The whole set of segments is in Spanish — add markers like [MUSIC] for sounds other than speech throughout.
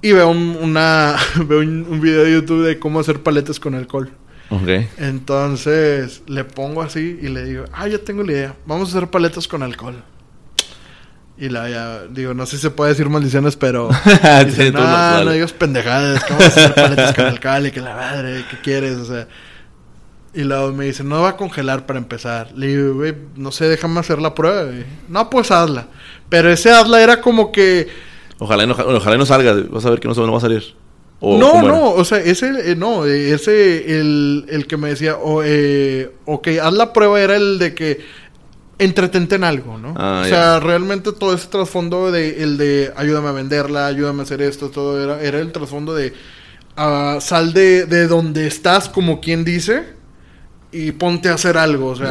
Y veo un, una, [LAUGHS] veo un, un video de YouTube de cómo hacer paletas con alcohol. Ok. Entonces le pongo así y le digo, ah, ya tengo la idea, vamos a hacer paletas con alcohol. Y la ya, digo, no sé si se puede decir maldiciones, pero. [LAUGHS] dice, Sí, no, no, dale". no digas pendejadas, que vamos a hacer paletas con alcohol y que la madre, ¿qué quieres? O sea. Y luego me dice, no va a congelar para empezar. Le digo, güey, no sé, déjame hacer la prueba. güey". No, pues hazla. Pero ese hazla era como que. Ojalá no, ojalá no salga. Vas a ver que no, no va a salir. O, no, no, o sea, ese, eh, no, ese, el, el que me decía, o, eh, ok, haz la prueba era el de que entretente en algo, ¿no? Ah, o sea, realmente todo ese trasfondo de, el de ayúdame a venderla, ayúdame a hacer esto, todo era, era el trasfondo de ah, sal de, de donde estás, como quien dice, y ponte a hacer algo, o sea.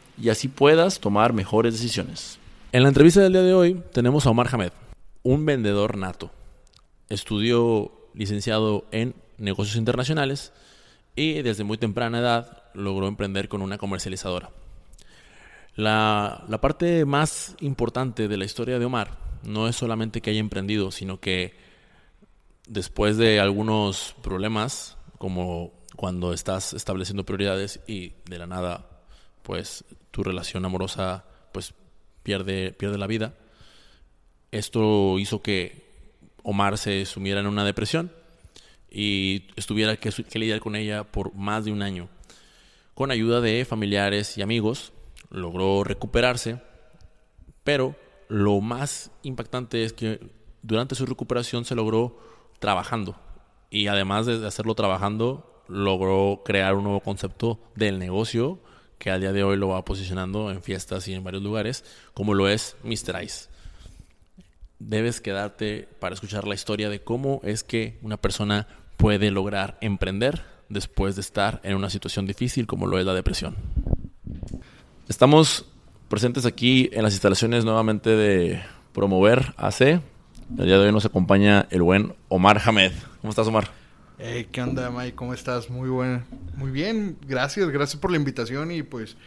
y así puedas tomar mejores decisiones. En la entrevista del día de hoy tenemos a Omar Hamed, un vendedor nato. Estudió licenciado en negocios internacionales y desde muy temprana edad logró emprender con una comercializadora. La, la parte más importante de la historia de Omar no es solamente que haya emprendido, sino que después de algunos problemas, como cuando estás estableciendo prioridades y de la nada, pues tu relación amorosa pues pierde, pierde la vida. Esto hizo que Omar se sumiera en una depresión y estuviera que, que lidiar con ella por más de un año. Con ayuda de familiares y amigos, logró recuperarse, pero lo más impactante es que durante su recuperación se logró trabajando. Y además de hacerlo trabajando, logró crear un nuevo concepto del negocio que al día de hoy lo va posicionando en fiestas y en varios lugares, como lo es Mr. Ice. Debes quedarte para escuchar la historia de cómo es que una persona puede lograr emprender después de estar en una situación difícil como lo es la depresión. Estamos presentes aquí en las instalaciones nuevamente de Promover AC. El día de hoy nos acompaña el buen Omar Hamed. ¿Cómo estás, Omar? Hey, ¿qué onda, Mike? ¿Cómo estás? Muy bueno. Muy bien, gracias, gracias por la invitación y pues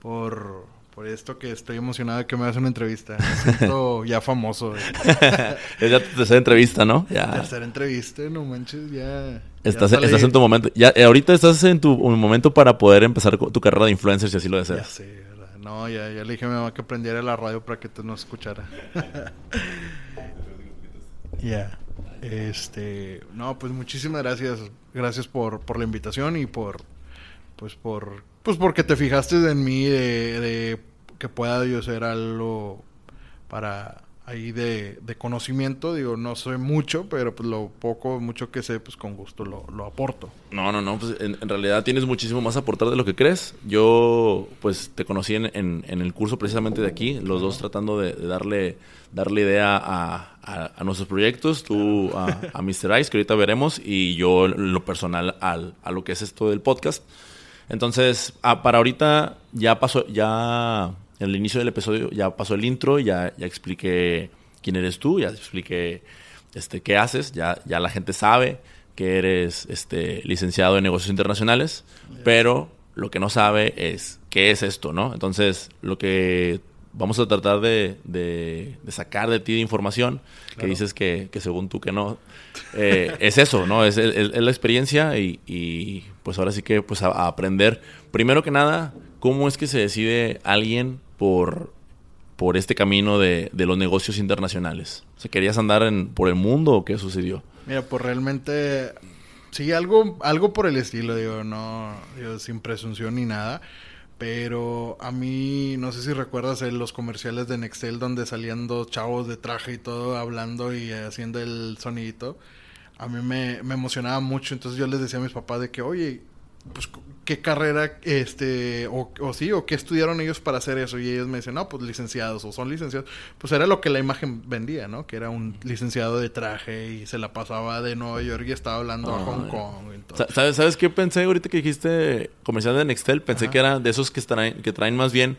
por, por esto que estoy emocionado de que me hagas una entrevista. Me siento [LAUGHS] ya famoso. Es ya tu tercera entrevista, ¿no? Ya. Tercera entrevista, no manches, ya. ya Estás, estás en tu momento. Ya, eh, ahorita estás en tu momento para poder empezar tu carrera de influencer si así lo Ya deseas. sé, ¿verdad? No, ya, ya le dije a mi mamá que prendiera la radio para que tú no escuchara. [LAUGHS] Ya. Este, no, pues muchísimas gracias. Gracias por, por la invitación y por pues por pues porque te fijaste en mí de, que pueda yo ser algo para ahí de, de conocimiento, digo, no soy mucho, pero pues lo poco, mucho que sé, pues con gusto lo, lo aporto. No, no, no, pues en, en realidad tienes muchísimo más a aportar de lo que crees. Yo, pues, te conocí en, en- el curso precisamente de aquí, los dos tratando de darle, darle idea a, a- a nuestros proyectos, tú a, a Mr. Ice, que ahorita veremos, y yo lo personal al, a lo que es esto del podcast. Entonces, ah, para ahorita ya pasó, ya en el inicio del episodio ya pasó el intro, ya, ya expliqué quién eres tú, ya expliqué este, qué haces, ya, ya la gente sabe que eres este, licenciado en negocios internacionales, pero lo que no sabe es qué es esto, ¿no? Entonces, lo que vamos a tratar de, de- de sacar de ti de información, que dices que, que según tú que no, eh, [LAUGHS] es eso, ¿no? Es, es- es la experiencia y, y, pues ahora sí que pues a, a aprender. Primero que nada, ¿cómo es que se decide alguien por, por este camino de, de los negocios internacionales? O sea, ¿Querías andar en, por el mundo o qué sucedió? Mira, pues realmente sí, algo, algo por el estilo, digo, no, digo, sin presunción ni nada. Pero a mí, no sé si recuerdas en los comerciales de Nextel donde salían dos chavos de traje y todo hablando y haciendo el sonidito. A mí me, me emocionaba mucho, entonces yo les decía a mis papás de que, oye, pues, qué carrera, este, o, o, sí, o qué estudiaron ellos para hacer eso. Y ellos me dicen, no, pues licenciados o son licenciados. Pues era lo que la imagen vendía, ¿no? Que era un licenciado de traje y se la pasaba de Nueva York y estaba hablando a Hong Kong. ¿Sabes, ¿Sabes qué pensé ahorita que dijiste comercial de Nextel? Pensé que era de esos que traen, que traen más bien,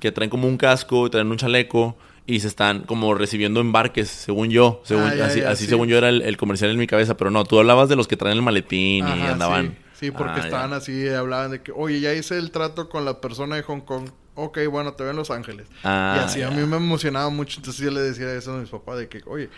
que traen como un casco y traen un chaleco y se están como recibiendo embarques, según yo. Según, ah, así, así según yo era el, comercial en mi cabeza, pero no, tú hablabas de los que traen el maletín y andaban. Sí, porque ah, estaban así, hablaban de que, oye, ya hice el trato con la persona de Hong Kong. Ok, bueno, te veo en Los Ángeles. Ah, y así a mí me emocionaba mucho. Entonces yo le decía eso a mis papás de que, oye,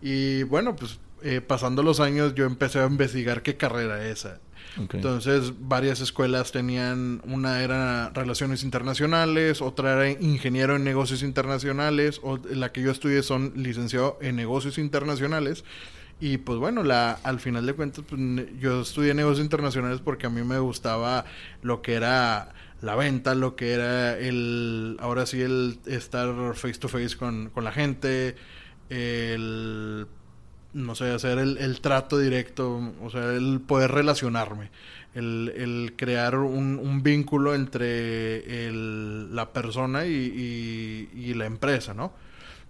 y bueno, pues eh, pasando los años yo empecé a investigar qué carrera esa. Entonces, varias escuelas tenían, una era relaciones internacionales, otra era ingeniero en negocios internacionales, o la que yo estudié son licenciado en negocios internacionales. Y pues bueno, la, al final de cuentas, pues, yo estudié negocios internacionales porque a mí me gustaba lo que era la venta, lo que era el, ahora sí, el estar face to face con, con la gente, el, no sé, hacer el, el, trato directo, o sea, el poder relacionarme, el, el crear un, vínculo entre el, la persona y, y la empresa, ¿no?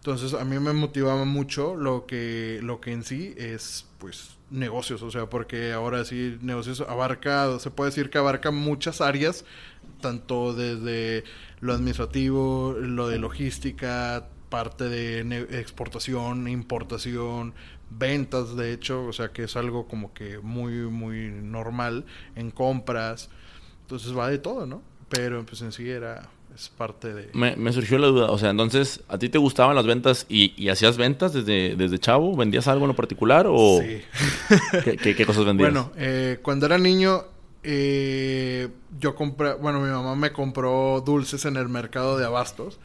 Entonces a mí me motivaba mucho lo que, lo que en sí es pues negocios, o sea, porque ahora sí negocios abarca, se puede decir que abarca muchas áreas, tanto desde lo administrativo, lo de logística, parte de exportación, importación, ventas, de hecho, o sea, que es algo como que muy, muy normal en compras. Entonces va de todo, ¿no? Pero pues en sí era es parte de... Me, surgió la duda, o sea, entonces, ¿a ti te gustaban las ventas y, hacías ventas desde, desde chavo? ¿Vendías algo en lo particular o...? Sí. ¿Qué, cosas vendías? Bueno, eh, cuando era niño eh, yo compré, bueno, mi mamá me compró dulces en el mercado de abastos.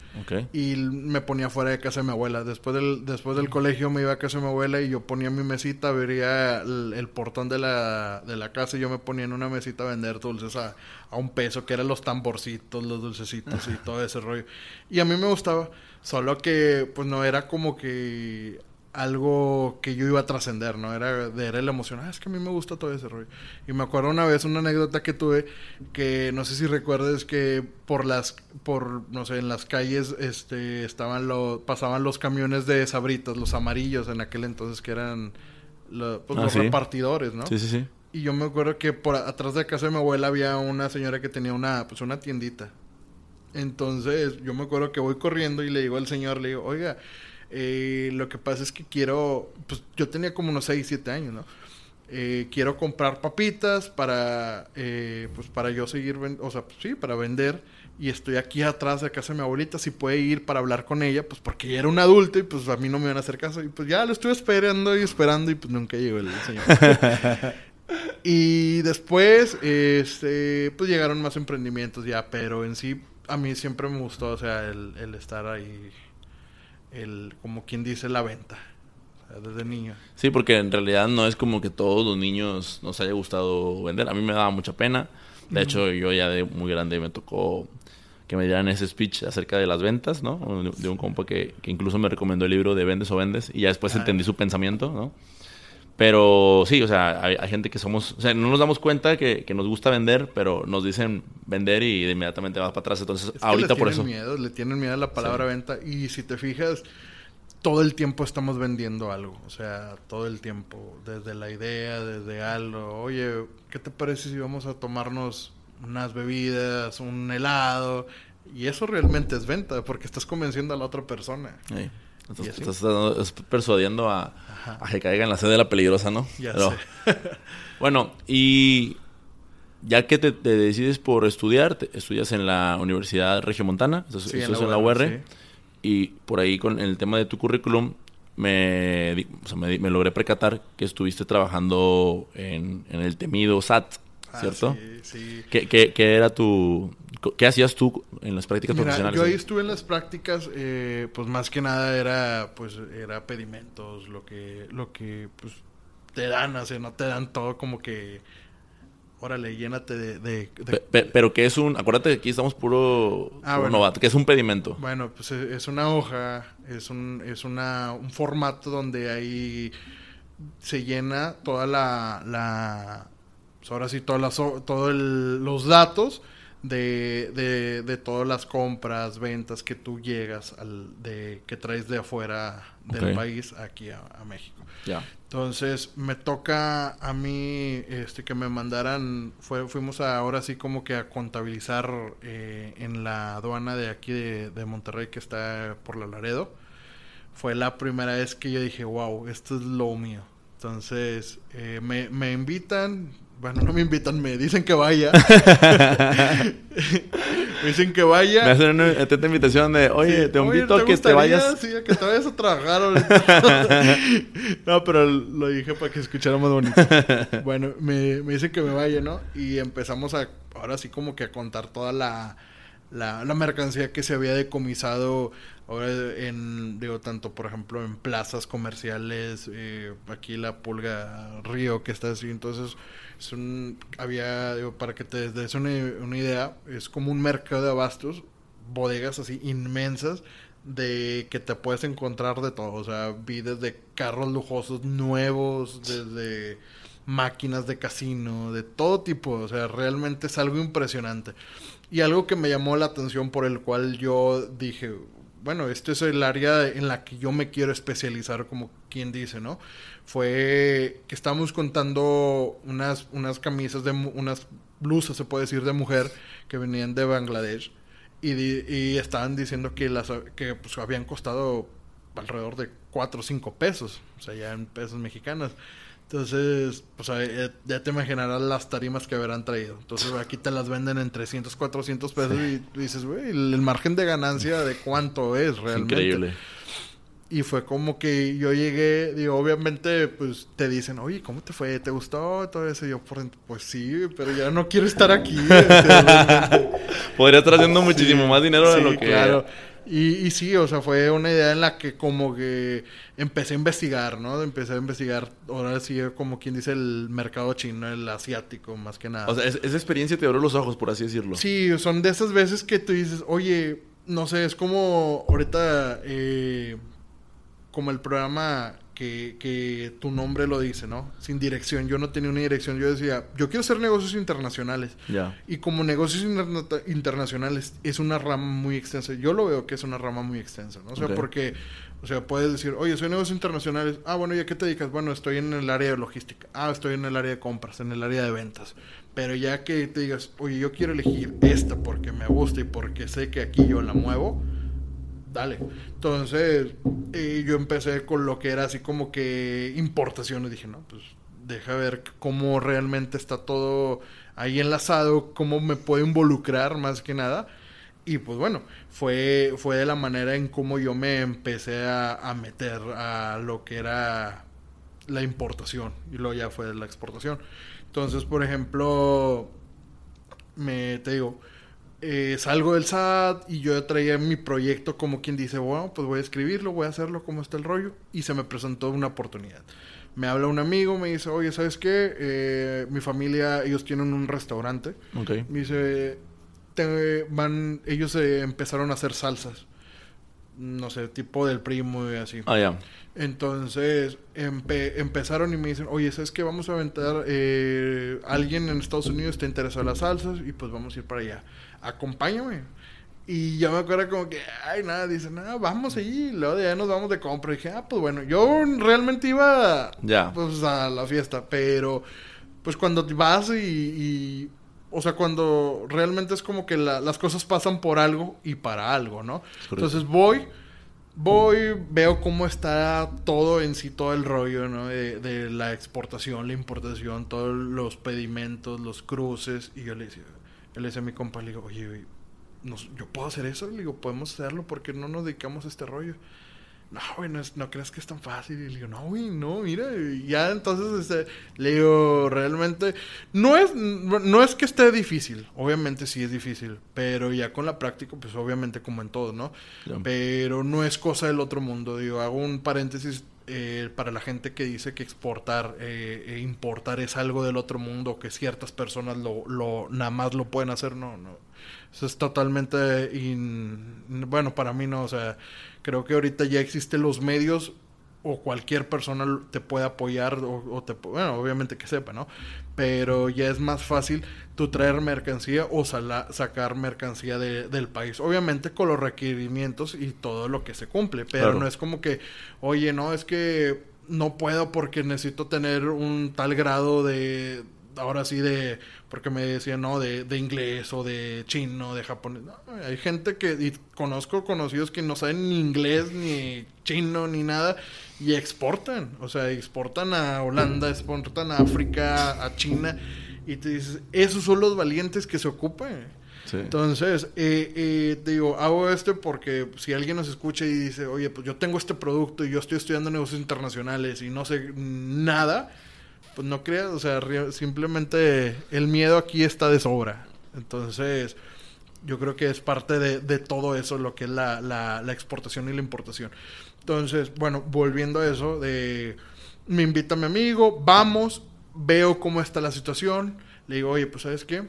Y me ponía fuera de casa de mi abuela. Después del, después del colegio me iba a casa de mi abuela y yo ponía mi mesita, vería el, portón de la, de la, casa y yo me ponía en una mesita a vender dulces a, a un peso, que eran los tamborcitos, los dulcecitos y [LAUGHS] todo ese rollo. Y a mí me gustaba, solo que pues no era como que algo que yo iba a trascender, ¿no? Era, de, era la emoción, ah, es que a mí me gusta todo ese rollo. Y me acuerdo una vez, una anécdota que tuve, que no sé si recuerdes que por las, por, no sé, en las calles, este, estaban los, pasaban los camiones de sabritas, los amarillos en aquel entonces, que eran pues, ah, los repartidores, ¿no? Sí, sí, sí. Y yo me acuerdo que por atrás de casa de mi abuela había una señora que tenía una, pues una tiendita. Entonces, yo me acuerdo que voy corriendo y le digo al señor, le digo, oiga, eh, lo que pasa es que quiero, pues yo tenía como unos 6, 7 años, ¿no? Eh, quiero comprar papitas para, eh, pues para yo seguir, o sea, pues, sí, para vender. Y estoy aquí atrás de casa de mi abuelita, si puede ir para hablar con ella, pues porque ella era un adulto y pues a mí no me iban a hacer caso. Y pues ya lo estuve esperando y esperando y pues nunca llegó el señor. [LAUGHS] y después, este, pues llegaron más emprendimientos ya, pero en sí a mí siempre me gustó, o sea, el, el estar ahí el, como quien dice, la venta. desde niño. Sí, porque en realidad no es como que todos los niños nos haya gustado vender. A mí me daba mucha pena. De hecho, yo ya de muy grande me tocó que me dieran ese speech acerca de las ventas, ¿no? De, un compa que, que, incluso me recomendó el libro de Vendes o Vendes y ya después ah. entendí su pensamiento, ¿no? Pero sí, o sea, hay, gente que somos, o sea, no nos damos cuenta que, que, nos gusta vender, pero nos dicen vender y inmediatamente vas para atrás. Entonces, ahorita por eso. Miedo, le tienen miedo a la palabra venta. Y si te fijas, todo el tiempo estamos vendiendo algo. O sea, todo el tiempo. Desde la idea, desde algo. Oye, ¿qué te parece si vamos a tomarnos unas bebidas, un helado? Y eso realmente es venta, porque estás convenciendo a la otra persona. Sí. Estás, persuadiendo a, que caiga en la sede de la peligrosa, ¿no? Ya [LAUGHS] bueno, y ya que te, decides por estudiar, estudias en la Universidad Regiomontana, eso, en es en la UR, y por ahí con el tema de tu currículum me, me, logré percatar que estuviste trabajando en, el temido SAT, ah, ¿cierto? sí, sí. ¿Qué, era tu, ¿Qué hacías tú en las prácticas profesionales? Yo ahí estuve en las prácticas, eh, pues más que nada era, pues, era pedimentos, lo que, lo que, pues, te dan, o sea, no te dan todo como que, órale, llénate de... pero que es un, acuérdate que aquí estamos puro, ah, novato, que es un pedimento. Bueno, pues es una hoja, es un, es una, un formato donde ahí se llena toda la, la pues ahora sí, todas las, todos los datos de, de, de, todas las compras, ventas que tú llegas al, de, que traes de afuera del país aquí a, México. Ya. Entonces me toca a mí este que me mandaran, fue, fuimos ahora sí como que a contabilizar eh, en la aduana de aquí de, de, Monterrey que está por la Laredo. Fue la primera vez que yo dije, wow, esto es lo mío. Entonces eh, me, me invitan, bueno, no me invitan, me dicen que vaya. [LAUGHS] me dicen que vaya. Me hacen una atenta invitación de, oye, te invito a que te vayas. Sí, a que te vayas a trabajar. [LAUGHS] no, pero lo dije para que escuchara más bonito. [LAUGHS] bueno, me, me dicen que me vaya, ¿no? Y empezamos a, ahora sí como que a contar toda la, la, la mercancía que se había decomisado Ahora en, digo, tanto por ejemplo en plazas comerciales, eh, aquí la Pulga Río que está así, entonces es un, había, digo, para que te des una, una idea, es como un mercado de abastos, bodegas así inmensas, de que te puedes encontrar de todo, o sea, vi desde carros lujosos nuevos, desde máquinas de casino, de todo tipo, o sea, realmente es algo impresionante. Y algo que me llamó la atención por el cual yo dije, bueno, este es el área en la que yo me quiero especializar, como quien dice, ¿no? Fue que estábamos contando unas, unas camisas de unas blusas, se puede decir, de mujer que venían de Bangladesh y, y estaban diciendo que las que pues, habían costado alrededor de 4 o 5 pesos, o sea, ya en pesos mexicanos. Entonces, pues ya te imaginarás las tarimas que habrán traído. Entonces, aquí te las venden en 300, 400 pesos y dices, güey, el, margen de ganancia de cuánto es realmente. Increíble. Y fue como que yo llegué, digo, obviamente, pues te dicen, oye, ¿cómo te fue? ¿Te gustó? Todo eso. Y yo, por pues sí, pero ya no quiero estar aquí. [LAUGHS] Podría estar haciendo muchísimo más dinero de lo que. Claro. Y, y sí, o sea, fue una idea en la que como que empecé a investigar, ¿no? Empecé a investigar, ahora sí, como quien dice, el mercado chino, el asiático, más que nada. O sea, esa experiencia te abrió los ojos, por así decirlo. Sí, son de esas veces que tú dices, oye, no sé, es como ahorita, eh, como el programa que, que, tu nombre lo dice, ¿no? Sin dirección. Yo no tenía una dirección. Yo decía, yo quiero hacer negocios internacionales. Ya. Y como negocios internacionales es una rama muy extensa. Yo lo veo que es una rama muy extensa, ¿no? O sea, porque, o sea, puedes decir, oye, soy negocios internacionales. Ah, bueno, ¿y a qué te dedicas? Bueno, estoy en el área de logística. Ah, estoy en el área de compras, en el área de ventas. Pero ya que te digas, oye, yo quiero elegir esta porque me gusta y porque sé que aquí yo la muevo dale. Entonces, yo empecé con lo que era así como que importaciones. Dije, no, pues deja ver cómo realmente está todo ahí enlazado, cómo me puedo involucrar más que nada. Y pues bueno, fue, fue de la manera en cómo yo me empecé a, meter a lo que era la importación. Y luego ya fue la exportación. Entonces, por ejemplo, me te digo, eh, salgo del SAT y yo traía mi proyecto como quien dice, bueno, pues voy a escribirlo, voy a hacerlo, como está el rollo. Y se me presentó una oportunidad. Me habla un amigo, me dice, oye, ¿sabes qué? Eh, mi familia, ellos tienen un restaurante. Me dice, van, ellos empezaron a hacer salsas. No sé, tipo del primo y así. Ah, ya. Entonces empezaron y me dicen, oye, ¿sabes qué? Vamos a aventar, eh, alguien en Estados Unidos está interesado en las salsas y pues vamos a ir para allá acompáñame. Y yo me acuerdo como que, ay, nada, dicen, nada, vamos ahí, luego de allá nos vamos de compra. Y dije, ah, pues bueno, yo realmente iba ya. pues a la fiesta, pero pues cuando vas y, o sea, cuando realmente es como que las cosas pasan por algo y para algo, ¿no? Entonces voy, voy, veo cómo está todo en sí, todo el rollo, ¿no? De, de la exportación, la importación, todos los pedimentos, los cruces, y yo le decía, le decía a mi compa, le digo, oye, ¿yo puedo hacer eso? Le digo, podemos hacerlo porque no nos dedicamos a este rollo. No, güey, no, crees que es tan fácil. Y le digo, no, güey, no, mira. ya entonces este, le digo, realmente, no es, no es que esté difícil. Obviamente sí es difícil. Pero ya con la práctica, pues obviamente como en todo, ¿no? Pero no es cosa del otro mundo. Digo, hago un paréntesis eh, para la gente que dice que exportar eh, e importar es algo del otro mundo, que ciertas personas lo, lo nada más lo pueden hacer, no, no. Eso es totalmente, bueno, para mí no, o sea, creo que ahorita ya existen los medios o cualquier persona te puede apoyar o, te bueno obviamente que sepa no pero ya es más fácil tú traer mercancía o sacar mercancía del país. Obviamente con los requerimientos y todo lo que se cumple pero no es como que oye no es que no puedo porque necesito tener un tal grado de ahora sí de, porque me decían, no, de, de inglés o de chino, de japonés. hay gente que, y conozco conocidos que no saben ni inglés, ni chino, ni nada, y exportan. O sea, exportan a Holanda, exportan a África, a China, y te dices, esos son los valientes que se ocupan. Entonces, eh, eh, te digo, hago esto porque si alguien nos escucha y dice, oye, pues yo tengo este producto y yo estoy estudiando negocios internacionales y no sé nada, pues no creas, o sea, simplemente el miedo aquí está de sobra. Entonces, yo creo que es parte de, todo eso, lo que es la, la, exportación y la importación. Entonces, bueno, volviendo a eso, de, me invita mi amigo, vamos, veo cómo está la situación, le digo, oye, pues sabes qué,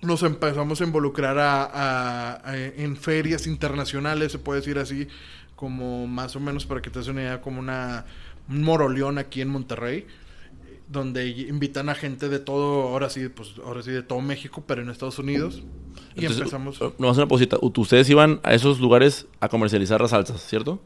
nos empezamos a involucrar a, en ferias internacionales, se puede decir así, como más o menos para que te des una idea, como una, un moroleón aquí en Monterrey donde invitan a gente de todo, ahora sí, pues ahora sí de todo México, pero en Estados Unidos. Y empezamos. Uh, no, una posita. Ustedes iban a esos lugares a comercializar las salsas, ¿cierto?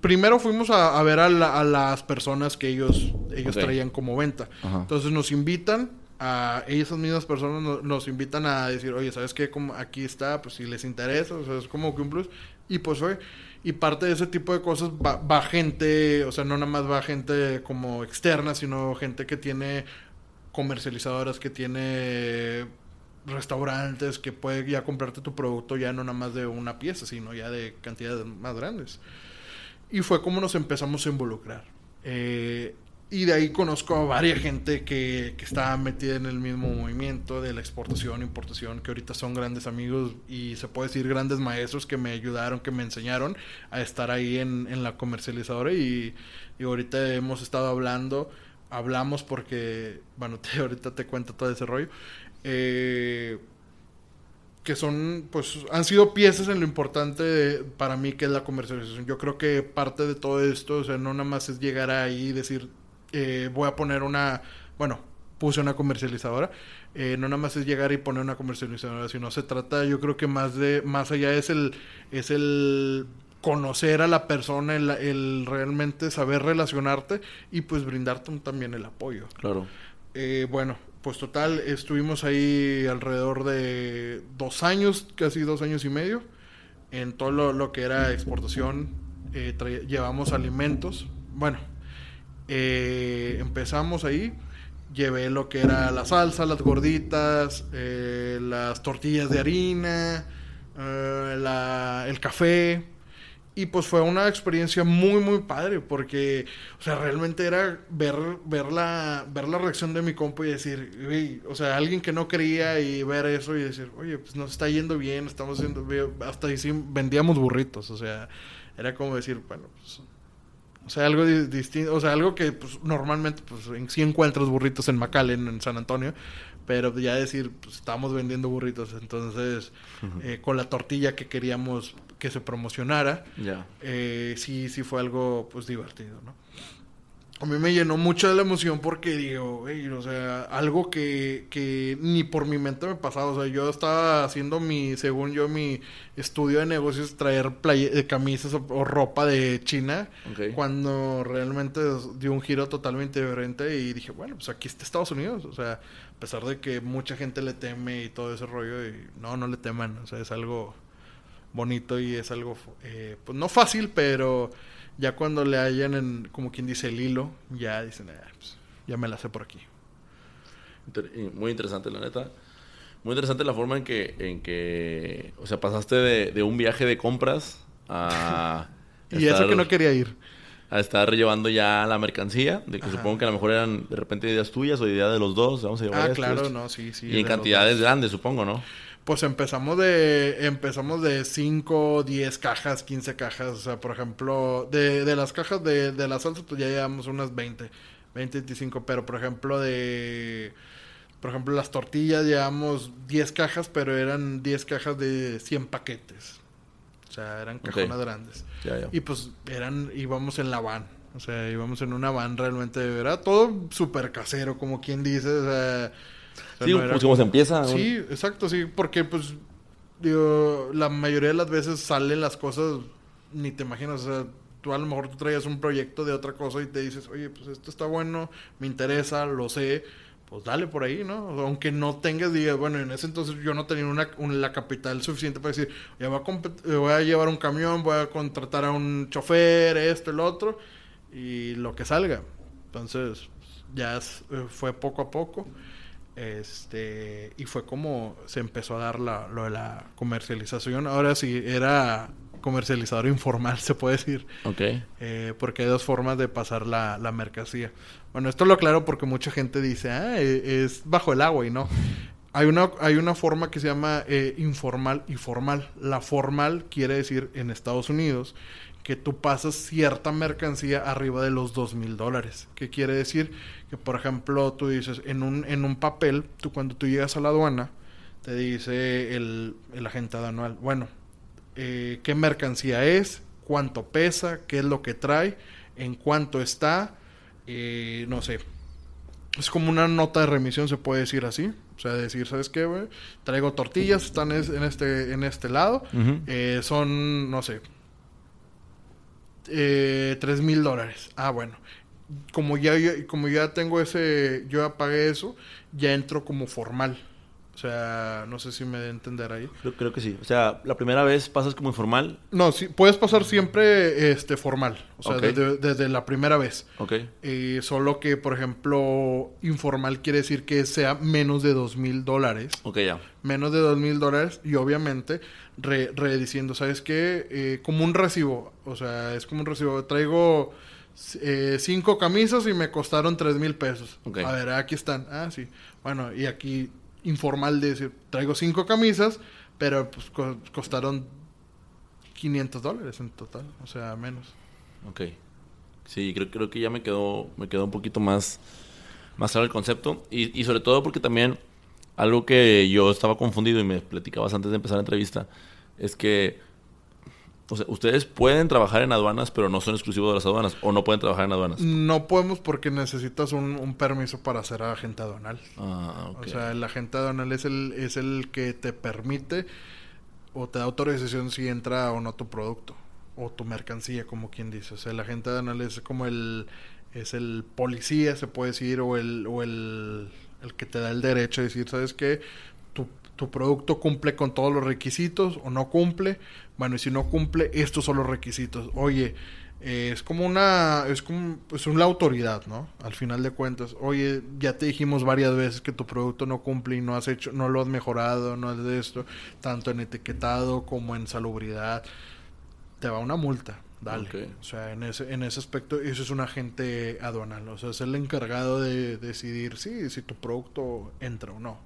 primero fuimos a, ver a, las personas que ellos, ellos traían como venta. Entonces nos invitan, a esas mismas personas nos, invitan a decir, oye, ¿sabes qué? Como aquí está, pues si les interesa, o sea, es como que un plus. Y pues fue. Y parte de ese tipo de cosas va, gente, o sea, no nada más va gente como externa, sino gente que tiene comercializadoras, que tiene restaurantes, que puede ya comprarte tu producto ya no nada más de una pieza, sino ya de cantidades más grandes. Y fue como nos empezamos a involucrar. Eh, y de ahí conozco a varias gente que, que está metida en el mismo movimiento de la exportación, importación, que ahorita son grandes amigos y se puede decir grandes maestros que me ayudaron, que me enseñaron a estar ahí en, en la comercializadora y, y, ahorita hemos estado hablando, hablamos porque, bueno, [LAUGHS] te, ahorita te cuento todo ese rollo, eh, que son, pues, han sido piezas en lo importante para mí que es la comercialización. Yo creo que parte de todo esto, o sea, no nada más es llegar ahí y decir, eh, voy a poner una, bueno, puse una comercializadora. Eh, no nada más es llegar y poner una comercializadora, sino se trata, yo creo que más de, más allá es el, es el conocer a la persona, el, realmente saber relacionarte y pues brindarte también el apoyo. Claro. Eh, bueno, pues total, estuvimos ahí alrededor de dos años, casi dos años y medio, en todo lo, lo que era exportación. llevamos alimentos, bueno, eh, empezamos ahí. Llevé lo que era la salsa, las gorditas, eh, las tortillas de harina, eh, el café. Y pues fue una experiencia muy, muy padre, porque, o sea, realmente era ver, ver, la, ver la reacción de mi compa y decir, o sea, alguien que no creía y ver eso y decir, oye, pues nos está yendo bien, estamos haciendo, hasta ahí vendíamos burritos, o sea, era como decir, bueno, pues o sea, algo distinto, o sea, algo que pues, normalmente pues en, sí encuentras burritos en McAllen, en San Antonio, pero ya decir, pues estamos vendiendo burritos, entonces eh, con la tortilla que queríamos que se promocionara, eh, sí, sí fue algo pues divertido, ¿no? A mí me llenó mucho de la emoción porque digo, o sea, algo que, que ni por mi mente me pasaba. O sea, yo estaba haciendo mi, según yo, mi estudio de negocios, traer de camisas o, ropa de China, cuando realmente dio un giro totalmente diferente y dije, bueno, pues aquí está Estados Unidos. O sea, a pesar de que mucha gente le teme y todo ese rollo, y no, no le teman. O sea, es algo bonito y es algo, eh, pues no fácil, pero ya cuando le hayan, en, como quien dice, el hilo, ya dicen, ah, pues, ya me la sé por aquí. Muy interesante, la neta. Muy interesante la forma en que, en que o sea, pasaste de, de un viaje de compras a... [LAUGHS] y eso que no quería ir. A estar llevando ya la mercancía, de que supongo que a lo mejor eran de repente ideas tuyas o ideas de los dos, vamos a llevar Ah, claro, no, sí, sí. Y en cantidades grandes, supongo, ¿no? Pues empezamos de empezamos de 5, 10 cajas, 15 cajas, o sea, por ejemplo, de, de las cajas de, de la salsa pues ya llevamos unas 20, 20, 25, pero por ejemplo de por ejemplo, las tortillas llevamos 10 cajas, pero eran 10 cajas de 100 paquetes. O sea, eran cajonas grandes. Y pues eran íbamos en la van. O sea, íbamos en una van realmente, era todo súper casero, como quien dice, o sea... sí, pues como se empieza. Sí, exacto, sí, porque pues, digo, la mayoría de las veces salen las cosas, ni te imaginas, o sea, tú a lo mejor tú traías un proyecto de otra cosa y te dices, oye, pues esto está bueno, me interesa, lo sé, pues dale por ahí, ¿no? Aunque no tengas, digas, bueno, en ese entonces yo no tenía una, la capital suficiente para decir, ya voy a, voy a llevar un camión, voy a contratar a un chofer, esto, el otro, y lo que salga. Entonces, ya eh, fue poco a poco. Este, y fue como se empezó a dar la, lo de la comercialización. Ahora sí, era comercializador informal, [LAUGHS] se puede decir. Ok. Eh, porque hay dos formas de pasar la, la, mercancía. Bueno, esto lo aclaro porque mucha gente dice, ah, e, es bajo el agua y no. Hay una, hay una forma que se llama eh, informal y formal. La formal quiere decir en Estados Unidos que tú pasas cierta mercancía arriba de los dos mil dólares. ¿Qué quiere decir? Que por ejemplo tú dices en un, en un papel, tú cuando tú llegas a la aduana, te dice el, el agente aduanal, bueno, eh, qué mercancía es, cuánto pesa, qué es lo que trae, en cuánto está, eh, no sé. Es como una nota de remisión, se puede decir así. O sea, decir, ¿sabes qué, güey? Traigo tortillas, están en este, en este lado. Eh, son, no sé, tres mil dólares. Ah, bueno. Como ya, como ya tengo ese, yo ya pagué eso, ya entro como formal. O sea, no sé si me de entender ahí. Creo, creo, que sí. O sea, la primera vez pasas como informal. No, sí, puedes pasar siempre este formal. O sea, desde, la primera vez. Ok. Eh, solo que, por ejemplo, informal quiere decir que sea menos de dos mil dólares. Ok, ya. Menos de dos mil dólares. Y obviamente, rediciendo, ¿sabes qué? Eh, como un recibo. O sea, es como un recibo. Traigo eh, cinco camisas y me costaron tres mil pesos. A ver, aquí están. Ah, sí. Bueno, y aquí informal de decir, traigo cinco camisas, pero pues costaron 500 dólares en total, o sea, menos. Ok. Sí, creo, creo que ya me quedó, me quedó un poquito más, más claro el concepto. Y, y sobre todo porque también algo que yo estaba confundido y me platicabas antes de empezar la entrevista, es que o sea, ustedes pueden trabajar en aduanas, pero no son exclusivos de las aduanas, o no pueden trabajar en aduanas. No podemos porque necesitas un, permiso para ser agente aduanal. Ah, O sea, el agente aduanal es el, es el que te permite o te da autorización si entra o no tu producto o tu mercancía, como quien dice. O sea, el agente aduanal es como el es el policía, se puede decir, o el o el, el que te da el derecho de decir, ¿sabes qué? Tu, tu producto cumple con todos los requisitos o no cumple bueno, y si no cumple, estos son los requisitos. Oye, eh, es como una, es como, pues una autoridad, ¿no? Al final de cuentas, oye, ya te dijimos varias veces que tu producto no cumple y no has hecho, no lo has mejorado, no es de esto, tanto en etiquetado como en salubridad, te va una multa. Dale. O sea, en ese, en ese aspecto, eso es un agente aduanal. O sea, es el encargado de decidir sí, si tu producto entra o no.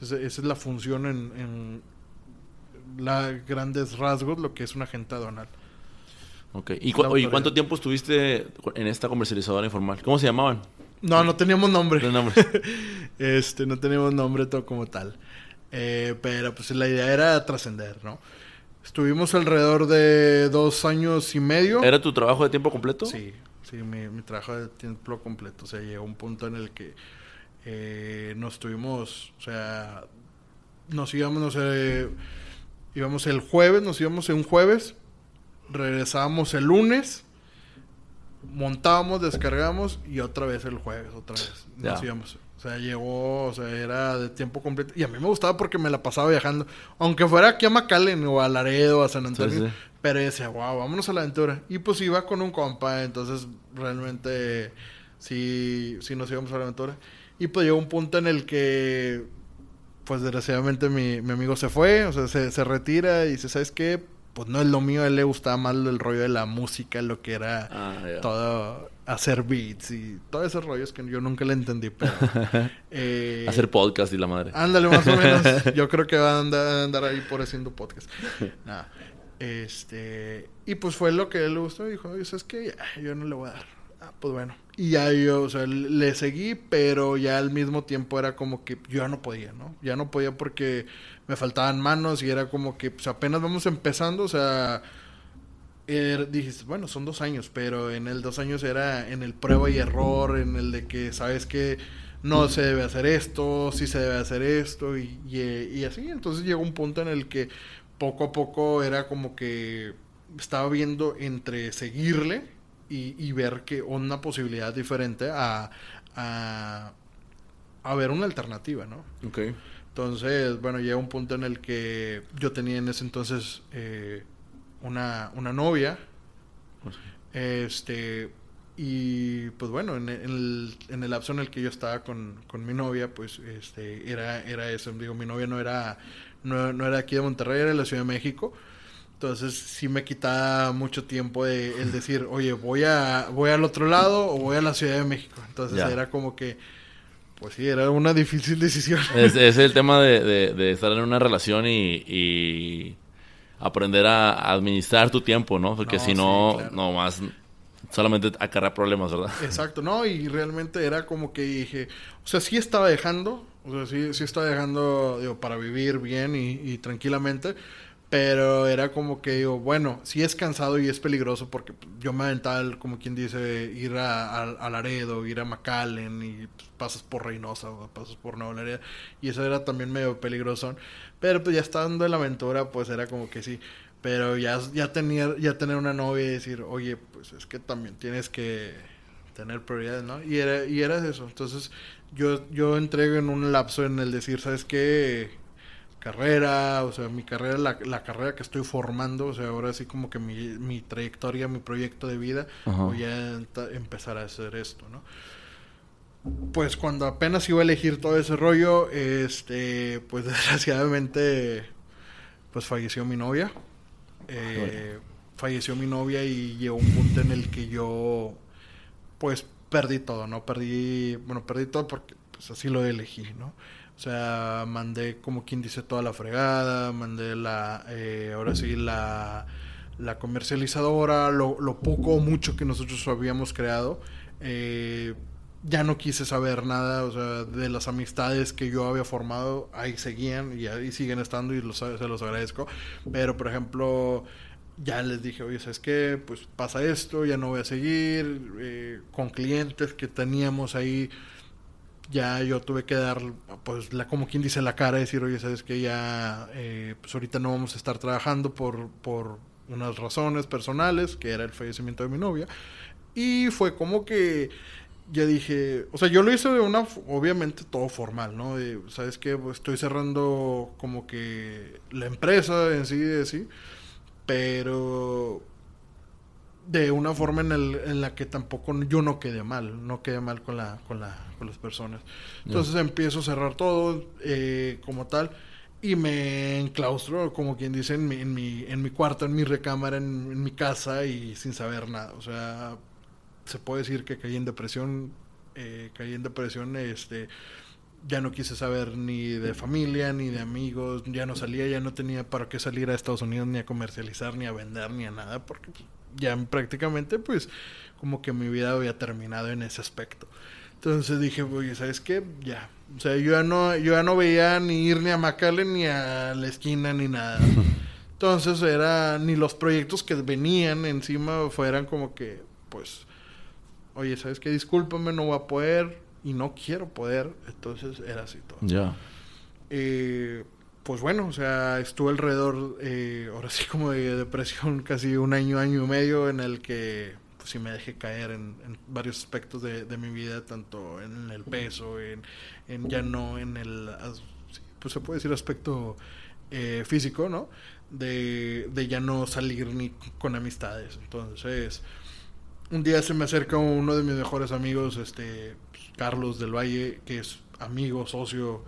Esa, es la función en la, grandes rasgos lo que es un agente aduanal. Ok. ¿Y, cuánto tiempo estuviste en esta comercializadora informal? ¿Cómo se llamaban? No, no teníamos nombre. No, nombre. [LAUGHS] este, no teníamos nombre todo como tal. Eh, pero pues la idea era trascender, ¿no? Estuvimos alrededor de dos años y medio. ¿Era tu trabajo de tiempo completo? Sí, sí, mi, mi trabajo de tiempo completo. O sea, llegó un punto en el que eh, nos tuvimos, o sea, nos íbamos, no sé Íbamos el jueves, nos íbamos un jueves, regresábamos el lunes, montábamos, descargamos y otra vez el jueves, otra vez. Nos íbamos. O sea, llegó, o sea, era de tiempo completo. Y a mí me gustaba porque me la pasaba viajando. Aunque fuera aquí a McAllen o a Laredo, a San Antonio. Pero decía, wow, vámonos a la aventura. Y pues iba con un compa, entonces realmente sí, sí nos íbamos a la aventura. Y pues llegó un punto en el que pues desgraciadamente mi, mi amigo se fue, o sea, se, se, retira y dice, ¿sabes qué? Pues no es lo mío, a él le gustaba más el rollo de la música, lo que era ah, todo hacer beats y todos esos rollos que yo nunca le entendí, pero... [LAUGHS] eh, hacer podcast y la madre. Ándale, más o menos. [LAUGHS] yo creo que va a andar, andar ahí por haciendo podcast. Nada. Este... Y pues fue lo que él le gustó y dijo, ¿sabes qué? Yo no le voy a dar. Ah, pues bueno. Y ya yo, o sea, le seguí, pero ya al mismo tiempo era como que yo ya no podía, ¿no? Ya no podía porque me faltaban manos y era como que pues, apenas vamos empezando, o sea, er, dijiste, bueno, son dos años, pero en el dos años era en el prueba y error, en el de que sabes que no se debe hacer esto, sí se debe hacer esto, y, y, así. Entonces llegó un punto en el que poco a poco era como que estaba viendo entre seguirle y, y ver que una posibilidad diferente a, a, a ver una alternativa, ¿no? Ok. Entonces, bueno, llega un punto en el que yo tenía en ese entonces eh, una, una novia. Este, y pues bueno, en, el, en el lapso en el que yo estaba con, con mi novia, pues este, era, era eso. Digo, mi novia no era, no, no era aquí de Monterrey, era de la Ciudad de México. Entonces sí me quitaba mucho tiempo de, el decir, oye, voy a voy al otro lado o voy a la Ciudad de México. Entonces era como que pues sí, era una difícil decisión. Es, es el [LAUGHS] tema de, de, estar en una relación y, y aprender a administrar tu tiempo, ¿no? Porque si no, no más solamente acarrea problemas, ¿verdad? Exacto, no, y realmente era como que dije, o sea, sí estaba dejando, o sea, sí, sí estaba dejando digo, para vivir bien y, y tranquilamente, pero era como que digo, bueno, sí es cansado y es peligroso porque yo me aventaba, como quien dice, ir a, a, Laredo, ir a McAllen y pues, pasas por Reynosa o pasas por Nueva Laredo. Y eso era también medio peligroso. Pero pues ya estando en la aventura, pues era como que sí. Pero ya, ya, tenía, ya tener una novia y decir, oye, pues es que también tienes que tener prioridades, ¿no? Y era, y era eso. Entonces yo, yo entrego en un lapso en el decir, ¿sabes qué? Carrera, o sea, mi carrera, la, la, carrera que estoy formando, o sea, ahora sí como que mi, mi trayectoria, mi proyecto de vida, voy a empezar a hacer esto, ¿no? Pues cuando apenas iba a elegir todo ese rollo, este, pues [LAUGHS] desgraciadamente, pues falleció mi novia. Eh, falleció mi novia y llegó un punto en el que yo, pues, perdí todo, ¿no? Perdí, bueno, perdí todo porque, pues, así lo elegí, ¿no? O sea, mandé como quien dice toda la fregada, mandé la, eh, ahora sí, la, la comercializadora, lo, lo, poco o mucho que nosotros habíamos creado. Eh, ya no quise saber nada, o sea, de las amistades que yo había formado, ahí seguían y ahí siguen estando y los, se los agradezco. Pero, por ejemplo, ya les dije, oye, ¿sabes qué? Pues pasa esto, ya no voy a seguir. Eh, con clientes que teníamos ahí ya yo tuve que dar, pues, la, como quien dice, la cara, decir, oye, sabes que ya, eh, pues ahorita no vamos a estar trabajando por, por unas razones personales, que era el fallecimiento de mi novia. Y fue como que ya dije, o sea, yo lo hice de una, obviamente todo formal, ¿no? ¿Sabes qué? Pues estoy cerrando como que la empresa en sí, de sí, pero de una forma en, el, en la que tampoco yo no quede mal, no quede mal con, la, con, la, con las personas. Entonces empiezo a cerrar todo eh, como tal y me enclaustro, como quien dice, en mi, en mi, en mi cuarto, en mi recámara, en, mi casa y sin saber nada. O sea, se puede decir que caí en depresión, eh, caí en depresión, este ya no quise saber ni de familia, ni de amigos, ya no salía, ya no tenía para qué salir a Estados Unidos ni a comercializar, ni a vender, ni a nada, porque ya prácticamente pues como que mi vida había terminado en ese aspecto. Entonces dije, oye, ¿sabes qué? Ya. O sea, yo ya no, yo ya no veía ni ir ni a McAllen ni a la esquina ni nada. [LAUGHS] Entonces era, ni los proyectos que venían encima fueran como que, pues, oye, ¿sabes qué? Discúlpame, no voy a poder y no quiero poder. Entonces era así todo. Ya. Eh, pues bueno, o sea, estuve alrededor, eh, ahora sí como de depresión, [LAUGHS] casi un año, año y medio en el que pues sí me dejé caer en, varios aspectos de, mi vida, tanto en el peso, en, ya no en el, pues se puede decir aspecto eh, físico, ¿no? De, de ya no salir ni con amistades. Entonces, un día se me acerca uno de mis mejores amigos, este, Carlos del Valle, que es amigo, socio,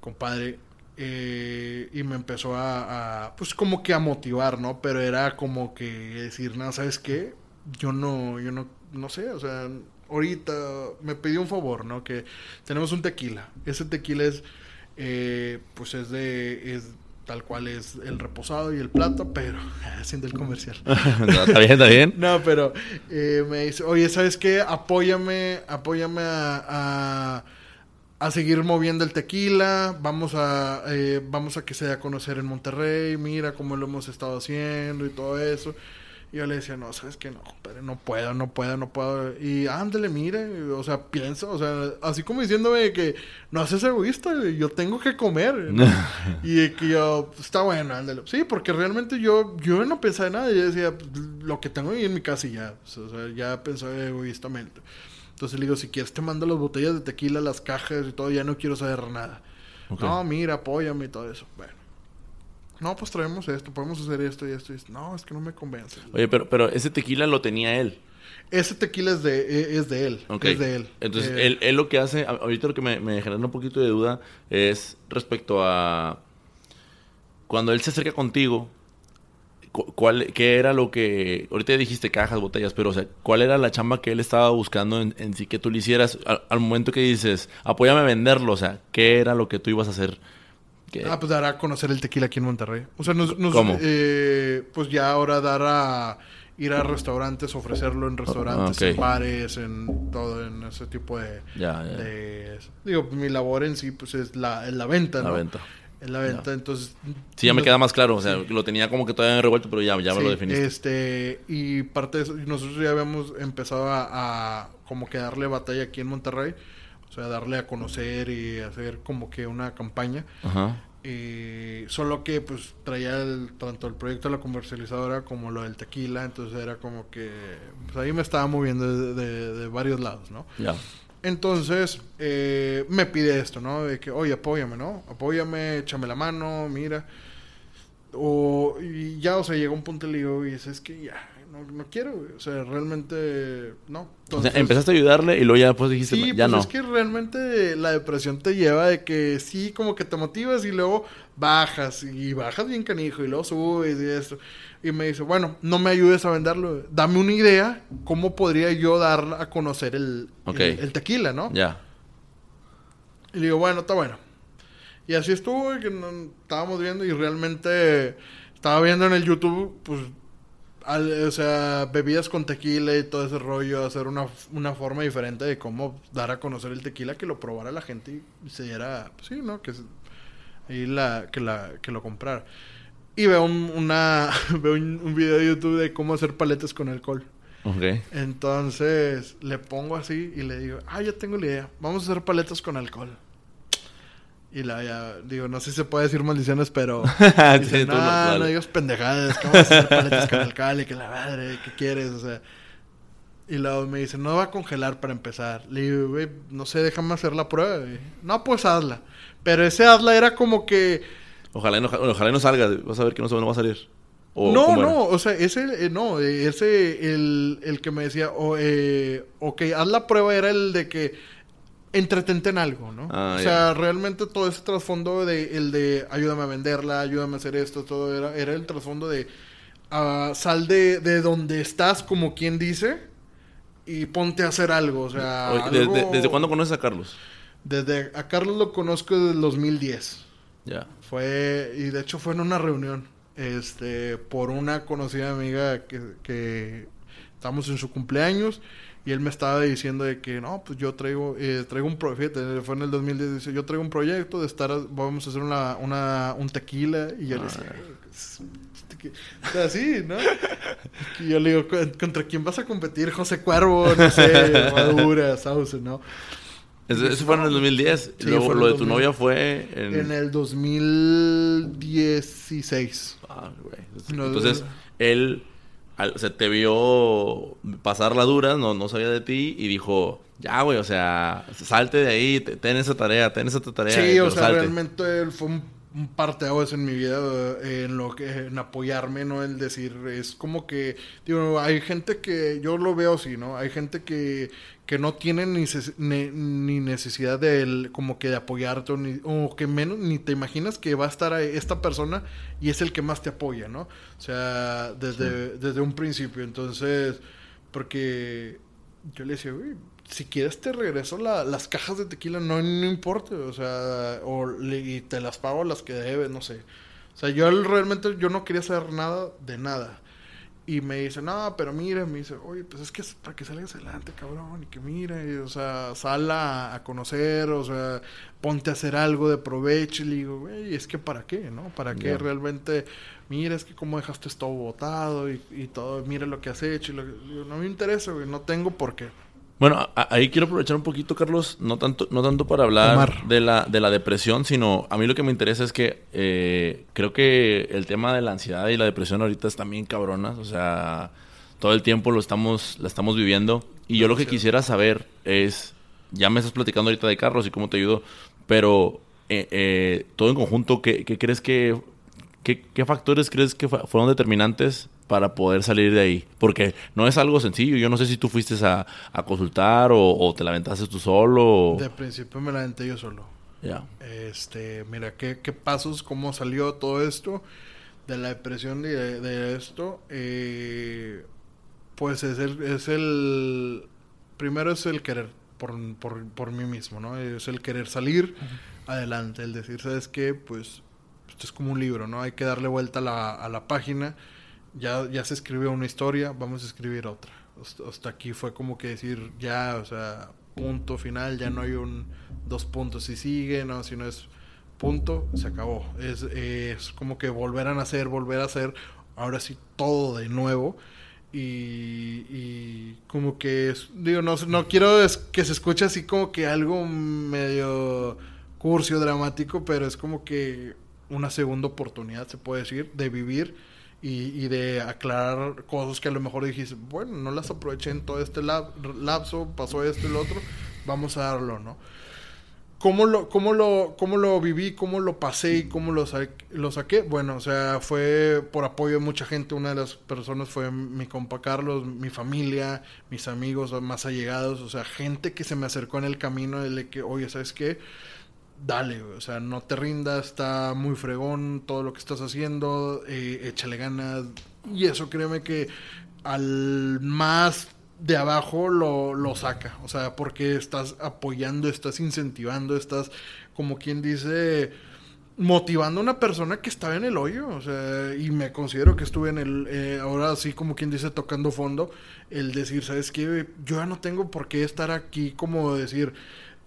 compadre, eh, y me empezó a, pues como que a motivar, ¿no? Pero era como que decir, no, ¿sabes qué? Yo no, yo no, no sé, o sea, ahorita me pidió un favor, ¿no? Que tenemos un tequila. Ese tequila es, eh, pues es de, es tal cual es el reposado y el plato, pero [LAUGHS] haciendo el comercial. [LAUGHS] está bien, está bien. [LAUGHS] no, pero eh, me dice, oye, ¿sabes qué? Apóyame, apóyame a a seguir moviendo el tequila, vamos a, eh, vamos a que se dé a conocer en Monterrey, mira cómo lo hemos estado haciendo y todo eso. Y yo le decía, no, sabes que no, compadre, no puedo, no puedo, no puedo. Y ándale, mire, o sea, pienso, o sea, así como diciéndome que no haces egoísta, yo tengo que comer. [LAUGHS] y que yo, está bueno, ándale. Sí, porque realmente yo, yo no pensaba en nada, yo decía, pues, lo que tengo ahí en mi casa y ya, o sea, ya pensaba egoístamente. Entonces le digo, si quieres te mando las botellas de tequila, las cajas y todo, ya no quiero saber nada. No, mira, apóyame y todo eso. Bueno. No, pues traemos esto, podemos hacer esto y esto. Y esto. No, es que no me convence. Oye, pero, pero ese tequila lo tenía él. Ese tequila es de, e, es de él. Es de él. Entonces, eh, él, él, lo que hace, ahorita lo que me, me genera un poquito de duda es respecto a cuando él se acerca contigo, ¿cuál, ¿qué era lo que, ahorita dijiste cajas, botellas, pero o sea, cuál era la chamba que él estaba buscando en, sí que tú le hicieras al, momento que dices, apóyame a venderlo, o sea, qué era lo que tú ibas a hacer? Ah, pues dar a conocer el tequila aquí en Monterrey. O sea, nos, ¿Cómo? Eh, pues ya ahora dar a ir a restaurantes, ofrecerlo en restaurantes, en bares, en todo, en ese tipo de, ya, ya. Digo, mi labor en sí, pues es la, la venta, ¿no? La venta. En la venta, entonces... Sí, ya me queda más claro, o sea, lo tenía como que todavía revuelto, pero ya, ya me lo definiste. Este, y parte de eso, nosotros ya habíamos empezado a, a como que darle batalla aquí en Monterrey o sea, darle a conocer y hacer como que una campaña. Ajá. Y solo que pues traía el, tanto el proyecto de la comercializadora como lo del tequila, entonces era como que pues ahí me estaba moviendo de, de, varios lados, ¿no? Ya. Entonces eh, me pide esto, ¿no? De que, oye, apóyame, ¿no? Apóyame, échame la mano, mira. O, y ya, o sea, llega un punto y le digo, y es que ya, no, quiero, O sea, realmente no. o sea, empezaste a ayudarle y luego ya después dijiste, sí, ya pues no. es que realmente la depresión te lleva de que sí, como que te motivas y luego bajas y bajas bien canijo y luego subes y esto. Y me dice, bueno, no me ayudes a venderlo. Dame una idea, ¿cómo podría yo dar a conocer el, el, tequila, no? Ya. Y le digo, bueno, está bueno. Y así estuvo, y que estábamos viendo y realmente estaba viendo en el YouTube, pues o sea, bebidas con tequila y todo ese rollo, hacer una, una, forma diferente de cómo dar a conocer el tequila, que lo probara la gente y se diera, pues sí, ¿no? Que, y la, que, la, que lo comprara. Y veo, un, una, [LAUGHS] veo un, video de YouTube de cómo hacer paletas con alcohol. Okay. Entonces le pongo así y le digo, ah, ya tengo la idea, vamos a hacer paletas con alcohol. Y la ya, digo, no sé si se puede decir maldiciones, pero. [LAUGHS] dice, no, no, digas pendejadas, que vamos a hacer paletas con alcalde, que la madre, ¿qué quieres? O sea. Y luego me dice, no va a congelar para empezar. Le digo, güey, no sé, déjame hacer la prueba. No, pues hazla. Pero ese hazla era como que. Ojalá no, ojalá no salga, vas a ver que no, no va a salir. no, no, o sea, ese, eh, no, ese, el, el que me decía, o, eh, ok, haz la prueba era el de que entretente en algo, ¿no? Ah, o sea, realmente todo ese trasfondo de el de ayúdame a venderla, ayúdame a hacer esto, todo era, era el trasfondo de uh, sal de, de donde estás, como quien dice, y ponte a hacer algo, o sea... ¿Desde, cuándo conoces a Carlos? Desde a Carlos lo conozco desde el 2010. Ya. Fue, y de hecho fue en una reunión, este, por una conocida amiga que, que estamos en su cumpleaños y él me estaba diciendo de que, no, pues yo traigo, eh, traigo un proyecto, fue en el 2010, dice, yo traigo un proyecto de estar, vamos a hacer una, una, un tequila. Y yo le decía, ah. así, ¿no? Y yo le digo, ¿contra quién vas a competir? José Cuervo, no sé, Madura, Sauce, ¿no? Eso, fue en el 2010. Sí, Luego, lo de tu novia fue en... En el 2016. Ah, güey. Entonces, él o sea, te vio pasar la dura, no, no sabía de ti y dijo, ya, güey, o sea, salte de ahí, ten esa tarea, ten esa tarea. Sí, o sea, realmente fue un, un parteaguas en mi vida en lo que, en apoyarme, ¿no? El decir, es como que, digo, hay gente que, yo lo veo así, ¿no? Hay gente que, que no tiene ni, ni, necesidad de como que de apoyarte o, que menos ni te imaginas que va a estar esta persona y es el que más te apoya, ¿no? O sea, desde, desde un principio. Entonces, porque yo le decía, uy, si quieres te regreso las cajas de tequila, no, no importa, o sea, o y te las pago las que debes, no sé. O sea, yo realmente yo no quería saber nada de nada. y me dice, no, pero mira, me dice, oye, pues es que es para que salgas adelante, cabrón, y que mire, o sea, sal a, conocer, o sea, ponte a hacer algo de provecho, y le digo, güey, es que para qué, ¿no? ¿Para qué realmente, mira, es que cómo dejaste todo botado y, y todo, mira lo que has hecho, y lo no me interesa, güey, no tengo por qué. Bueno, ahí quiero aprovechar un poquito, Carlos, no tanto, no tanto para hablar de la, de la depresión, sino a mí lo que me interesa es que eh, creo que el tema de la ansiedad y la depresión ahorita están bien cabronas, o sea, todo el tiempo lo estamos, la estamos viviendo. Y yo lo que quisiera saber es, ya me estás platicando ahorita de Carlos y cómo te ayudó, pero eh, eh, todo en conjunto, ¿qué, qué crees que, qué, qué factores crees que fueron determinantes para poder salir de ahí. Porque no es algo sencillo. Yo no sé si tú fuiste a, consultar o, te la aventaste tú solo. De principio me la aventé yo solo. Ya. Este, mira, ¿qué, pasos, cómo salió todo esto de la depresión de, de esto. Eh, pues es el, es el... Primero es el querer por, por, por mí mismo, ¿no? Es el querer salir adelante, el decir, ¿sabes qué? Pues esto es como un libro, ¿no? Hay que darle vuelta a la, a la página ya, ya se escribió una historia, vamos a escribir otra. Hasta aquí fue como que decir, ya, o sea, punto final, ya no hay un dos puntos y sigue, no, sino es punto, se acabó. Es, es como que volver a nacer, volver a hacer, ahora sí, todo de nuevo. Y, y como que, digo, no, no quiero que se escuche así como que algo medio curcio, dramático, pero es como que una segunda oportunidad, se puede decir, de vivir y, de aclarar cosas que a lo mejor dijiste, bueno, no las aproveché en todo este lapso, pasó esto y lo otro, vamos a darlo, ¿no? ¿Cómo lo, cómo lo, cómo lo viví, cómo lo pasé y cómo lo, lo saqué? Bueno, o sea, fue por apoyo de mucha gente. Una de las personas fue mi compa Carlos, mi familia, mis amigos más allegados, o sea, gente que se me acercó en el camino de que, oye, ¿sabes qué? Dale, o sea, no te rindas, está muy fregón todo lo que estás haciendo, eh, échale ganas. Y eso créeme que al más de abajo lo, lo saca, o sea, porque estás apoyando, estás incentivando, estás, como quien dice, motivando a una persona que estaba en el hoyo, o sea, y me considero que estuve en el, eh, ahora sí como quien dice, tocando fondo, el decir, ¿sabes qué? Yo ya no tengo por qué estar aquí como decir,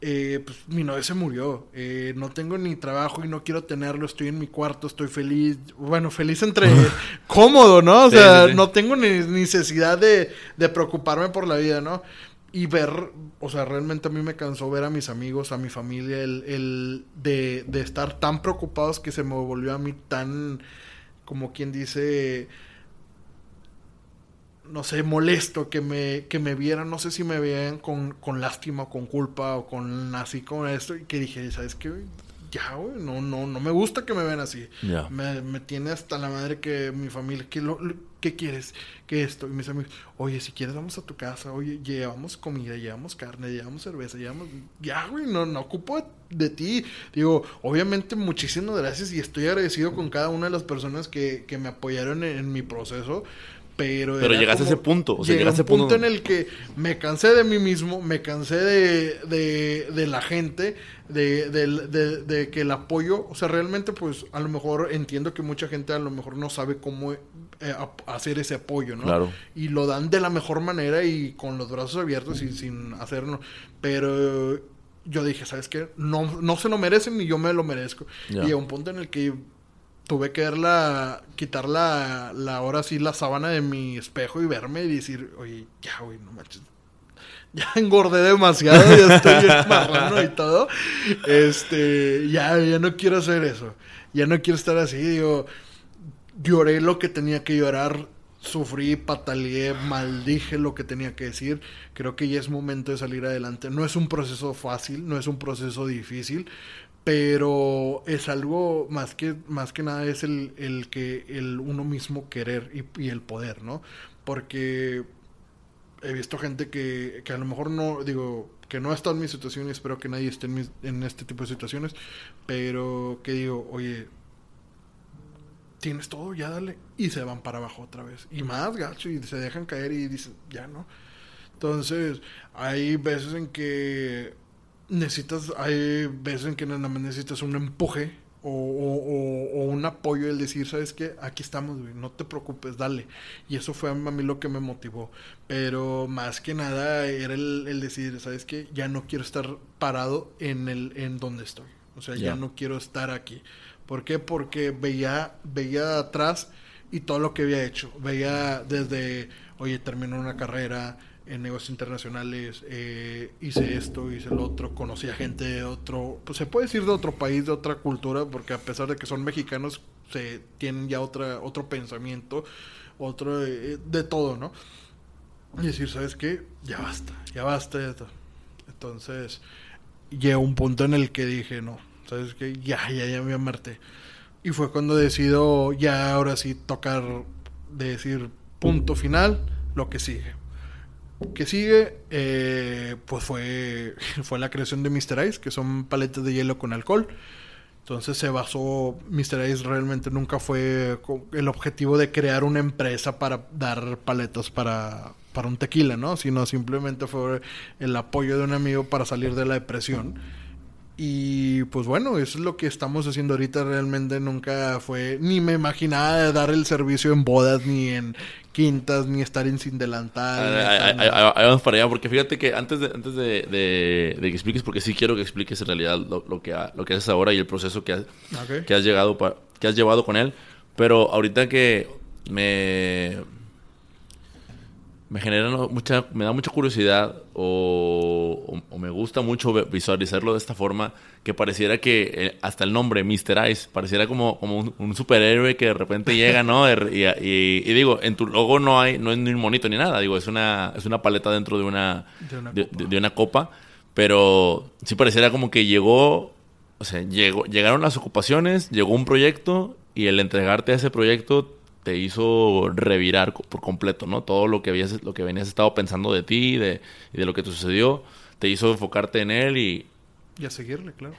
eh, pues mi novia se murió, eh, no tengo ni trabajo y no quiero tenerlo, estoy en mi cuarto, estoy feliz, bueno, feliz entre [LAUGHS] cómodo, ¿no? O sea, no tengo ni necesidad de, de, preocuparme por la vida, ¿no? Y ver, o sea, realmente a mí me cansó ver a mis amigos, a mi familia, el, el de, de estar tan preocupados que se me volvió a mí tan, como quien dice, no sé, molesto que me, que me vieran, no sé si me veían con, con lástima o con culpa o con así con esto, y que dije, ¿sabes qué? Ya, güey, no, no, no me gusta que me vean así. Me, me, tiene hasta la madre que mi familia, ¿qué, lo, ¿qué quieres? ¿Qué esto? Y mis amigos, oye, si quieres vamos a tu casa, oye, llevamos comida, llevamos carne, llevamos cerveza, llevamos... Ya, güey, no, no ocupo de, ti. Digo, obviamente muchísimas gracias y estoy agradecido con cada una de las personas que, que me apoyaron en mi proceso pero, pero llegaste a ese punto. O sea, llegaste a ese punto, en el que me cansé de mí mismo, me cansé de, de, de la gente, de, de, que el apoyo, o sea, realmente pues a lo mejor entiendo que mucha gente a lo mejor no sabe cómo eh, hacer ese apoyo, ¿no? Claro. Y lo dan de la mejor manera y con los brazos abiertos y sin hacerlo. Pero yo dije, ¿sabes qué? No, no se lo merecen ni yo me lo merezco. Y a un punto en el que tuve que verla, quitar la, la, ahora sí, la sábana de mi espejo y verme y decir, oye, ya, güey, no manches. [LAUGHS] Ya engordé demasiado, ya estoy [LAUGHS] marrano y todo. Este, ya, ya no quiero hacer eso. Ya no quiero estar así, digo, lloré lo que tenía que llorar, sufrí, pataleé, maldije lo que tenía que decir. Creo que ya es momento de salir adelante. No es un proceso fácil, no es un proceso difícil, pero es algo más que más que nada es el, el que el uno mismo querer y, el poder no porque he visto gente que, que, a lo mejor no digo que no ha estado en mi situación y espero que nadie esté en, en este tipo de situaciones pero que digo oye tienes todo ya dale y se van para abajo otra vez. Y más gacho y se dejan caer y dicen ya no entonces hay veces en que necesitas, hay veces en que nada más necesitas un empuje o, un apoyo, el decir, ¿sabes qué? Aquí estamos, güey, no te preocupes, dale. Y eso fue a mí lo que me motivó. Pero más que nada era el, decir, ¿sabes qué? Ya no quiero estar parado en, el, en donde estoy. O sea, ya no quiero estar aquí. ¿Por qué? Porque veía, veía atrás y todo lo que había hecho. Veía desde, oye, terminó una carrera, en negocios internacionales, eh, hice esto, hice lo otro, conocí a gente de otro, pues se puede decir de otro país, de otra cultura, porque a pesar de que son mexicanos, se tienen ya otra, otro pensamiento, otro eh, de todo, ¿no? Y decir, ¿sabes qué? Ya basta, ya basta de esto. Entonces, llegó un punto en el que dije, no, ¿sabes qué? Ya, ya, ya me amarté. Y fue cuando decido ya ahora sí tocar, de decir punto final, lo que sigue que sigue, eh, pues fue, [LAUGHS] fue la creación de Mr. Ice, que son paletas de hielo con alcohol. Entonces se basó, Mr. Ice realmente nunca fue el objetivo de crear una empresa para dar paletas para, para un tequila, ¿no? Sino simplemente fue el apoyo de un amigo para salir de la depresión. Y pues bueno, eso es lo que estamos haciendo ahorita. Realmente nunca fue, ni me imaginaba dar el servicio en bodas, ni en quintas, ni estar en sin delantal. Ahí vamos para allá, porque fíjate que antes de, antes de, de, que expliques, porque sí quiero que expliques en realidad lo, que, lo que haces ahora y el proceso que has, que has, llegado que has llevado con él. Pero ahorita que me me genera mucha, me da mucha curiosidad o, me gusta mucho visualizarlo de esta forma que pareciera que eh, hasta el nombre Mr. Ice pareciera como, como un, superhéroe que de repente llega, ¿no? [LAUGHS] Y, digo, en tu logo no hay, no es ni un monito ni nada, digo, es una, es una paleta dentro de una, de una, copa. pero sí pareciera como que llegó, o sea, llegó, llegaron las ocupaciones, llegó un proyecto y el entregarte a ese proyecto te hizo revirar por completo, ¿no? Todo lo que habías, lo que venías estado pensando de ti de, y de lo que te sucedió, te hizo enfocarte en él y... Y a seguirle, claro.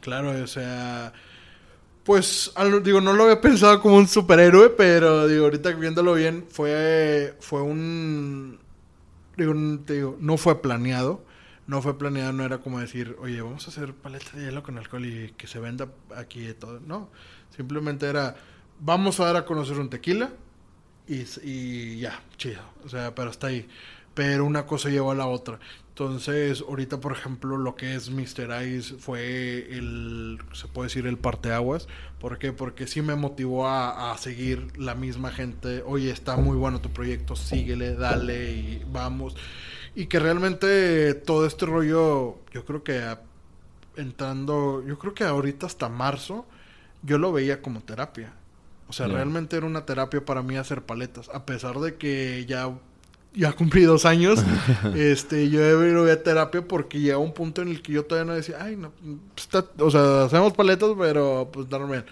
Claro, o sea... Pues, digo, no lo había pensado como un superhéroe, pero, digo, ahorita viéndolo bien, fue, fue un... Digo, te digo, no fue planeado. No fue planeado, no era como decir, oye, vamos a hacer paleta de hielo con alcohol y que se venda aquí y todo. No, simplemente era vamos a dar a conocer un tequila y, ya, chido. O sea, pero hasta ahí. Pero una cosa llevó a la otra. Entonces, ahorita, por ejemplo, lo que es Mr. Ice fue el, se puede decir, el parteaguas. ¿Por qué? Porque sí me motivó a, a, seguir la misma gente. Oye, está muy bueno tu proyecto, síguele, dale y vamos. Y que realmente todo este rollo, yo creo que entrando, yo creo que ahorita hasta marzo, yo lo veía como terapia. O sea, realmente era una terapia para mí hacer paletas. A pesar de que ya, ya cumplí dos años, [LAUGHS] este, yo ido a terapia porque llega un punto en el que yo todavía no decía, ay, no, o sea, hacemos paletas, pero pues normal.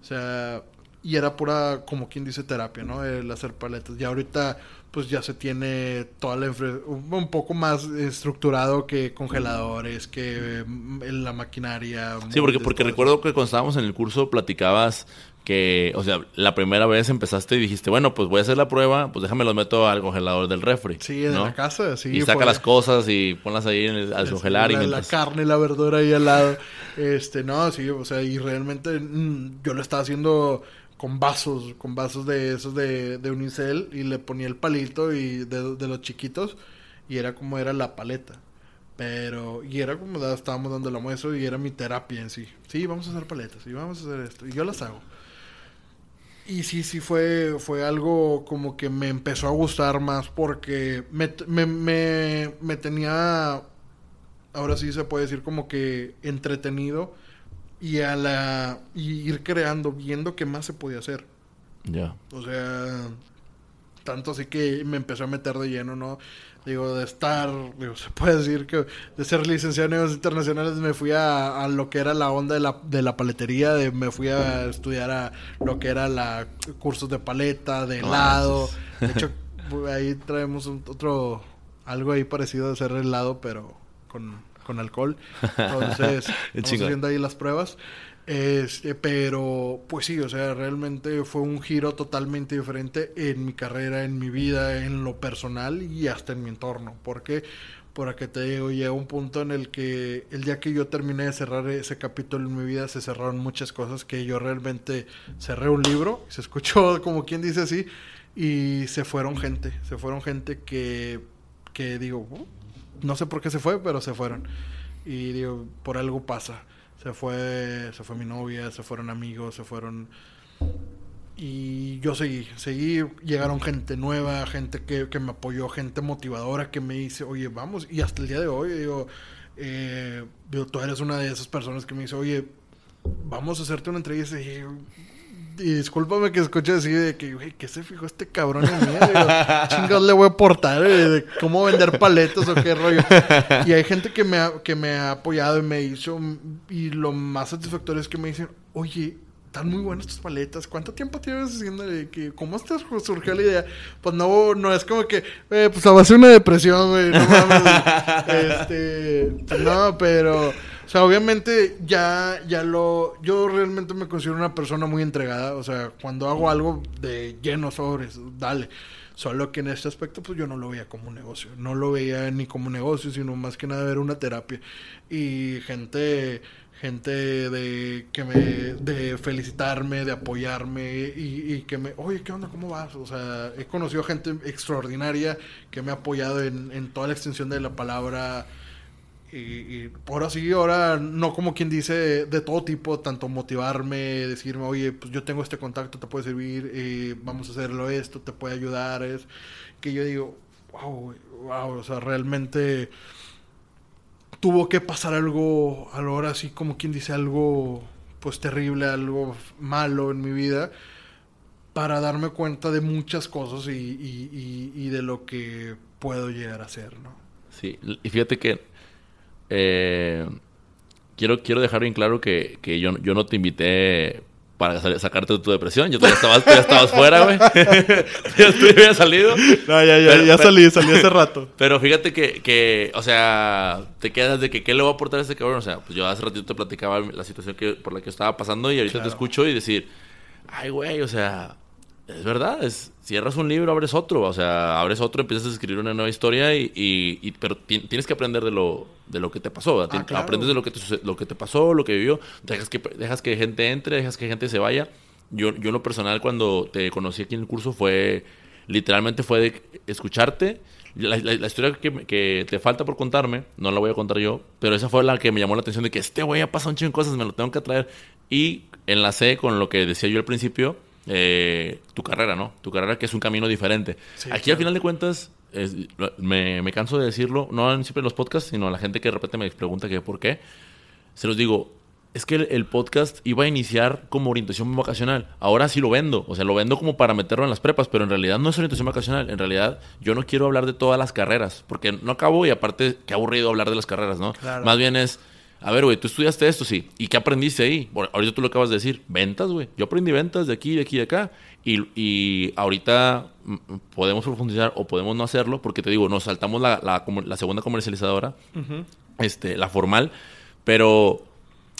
O sea, y era pura, como quien dice, terapia, ¿no? El hacer paletas. Y ahorita, pues ya se tiene toda la un poco más estructurado que congeladores, que mm, la maquinaria. Sí, porque, porque recuerdo que cuando estábamos en el curso platicabas que, o sea, la primera vez empezaste y dijiste, bueno, pues voy a hacer la prueba, pues déjame los meto al congelador del refri. Sí, en la casa, sí. Y saca las cosas y ponlas ahí en el, al congelar. La, y la carne la verdura ahí al lado. este, no, sí, o sea, y realmente mm, yo lo estaba haciendo con vasos, con vasos de esos de, de unicel y le ponía el palito y de, de los chiquitos y era como era la paleta. Pero, y era como estábamos dando la muestra y era mi terapia en sí. Sí, vamos a hacer paletas y vamos a hacer esto. Y yo las hago. Y sí, sí fue, fue algo como que me empezó a gustar más porque me, me, me, tenía, ahora sí se puede decir como que entretenido y a la y ir creando, viendo qué más se podía hacer. Ya. O sea, tanto así que me empezó a meter de lleno, ¿no? Digo, de estar, digo, se puede decir que de ser licenciado en negocios internacionales me fui a, lo que era la onda de la, de la paletería, de, me fui a estudiar a lo que era la cursos de paleta, de helado. De hecho, [LAUGHS] ahí traemos otro, algo ahí parecido de ser helado, pero con, con alcohol. [LAUGHS] Entonces, estamos haciendo ahí las pruebas. Este, pero, pues sí, o sea, realmente fue un giro totalmente diferente en mi carrera, en mi vida, en lo personal y hasta en mi entorno. ¿Por qué? por que te digo, llega un punto en el que el día que yo terminé de cerrar ese capítulo en mi vida, se cerraron muchas cosas que yo realmente cerré un libro, [LAUGHS] se escuchó como quien dice así, y se fueron gente, se fueron gente que, que digo, uh, no sé por qué se fue, pero se fueron. Y digo, por algo pasa. Se fue, se fue mi novia, se fueron amigos, se fueron y yo seguí, seguí, llegaron gente nueva, gente que, que, me apoyó, gente motivadora que me dice, oye, vamos, y hasta el día de hoy, digo, eh, tú eres una de esas personas que me dice, oye, vamos a hacerte una entrevista, y, y discúlpame que escuche así de que, güey, ¿qué se fijó este cabrón en mí? Digo, le voy a aportar eh, de cómo vender paletas o qué rollo. Y hay gente que me, ha, que me ha apoyado y me hizo, y lo más satisfactorio es que me dicen, oye, están muy buenas tus paletas. ¿Cuánto tiempo tienes haciendo que cómo te surgió la idea? Pues no, no es como que, eh, pues a base una depresión, güey, no mames. [LAUGHS] este, no, pero, o sea, obviamente ya, ya lo, yo realmente me considero una persona muy entregada. O sea, cuando hago algo de lleno sobres, dale. Solo que en este aspecto, pues yo no lo veía como un negocio. No lo veía ni como negocio, sino más que nada era una terapia. Y gente gente de que me de felicitarme, de apoyarme y, que me, oye, ¿qué onda? ¿Cómo vas? O sea, he conocido gente extraordinaria que me ha apoyado en, en toda la extensión de la palabra y, y por así ahora no como quien dice de, todo tipo, tanto motivarme, decirme, oye, pues yo tengo este contacto, te puede servir, vamos a hacerlo esto, te puede ayudar, es que yo digo, wow, wow, o sea, realmente tuvo que pasar algo, ahora así como quien dice algo pues terrible, algo malo en mi vida, para darme cuenta de muchas cosas y, y, y, de lo que puedo llegar a hacer, ¿no? Sí, y fíjate que eh, quiero, quiero dejar bien claro que, que yo, yo no te invité para sacarte de tu depresión. Yo ya estabas, ya estabas fuera, güey. [LAUGHS] [LAUGHS] ya había salido. No, ya, ya, ya salí, salí hace rato. [LAUGHS] Pero fíjate que, que, o sea, te quedas de que qué le va a aportar a este cabrón. O sea, pues yo hace ratito te platicaba la situación que, por la que estaba pasando y ahorita te escucho y decir, ay, güey, o sea, es verdad, es, cierras un libro, abres otro, o sea, abres otro, empiezas a escribir una nueva historia y, y, pero tienes que aprender de lo, de lo que te pasó, ah, aprendes de lo que te, lo que te pasó, lo que vivió, dejas que, dejas que gente entre, dejas que gente se vaya. Yo, yo en lo personal cuando te conocí aquí en el curso fue, literalmente fue de escucharte. La, la, historia que, que, te falta por contarme, no la voy a contar yo, pero esa fue la que me llamó la atención de que este güey ha pasado un chingo de cosas, me lo tengo que traer. Y enlacé con lo que decía yo al principio, eh, tu carrera, ¿no? Tu carrera que es un camino diferente. Aquí al final de cuentas, me, me, canso de decirlo, no siempre en los podcasts, sino a la gente que de repente me pregunta que por qué. Se los digo, es que el, podcast iba a iniciar como orientación vocacional. Ahora sí lo vendo. O sea, lo vendo como para meterlo en las prepas, pero en realidad no es orientación vocacional. En realidad yo no quiero hablar de todas las carreras, porque no acabo y aparte, qué aburrido hablar de las carreras, ¿no? Más bien es a ver, güey, tú estudiaste esto, sí. ¿Y qué aprendiste ahí? Bueno, ahorita tú lo acabas de decir. Ventas, güey. Yo aprendí ventas de aquí, de aquí, de acá. Y, y ahorita mm, podemos profundizar o podemos no hacerlo porque te digo, nos saltamos la, la, segunda comercializadora, este, la formal. Pero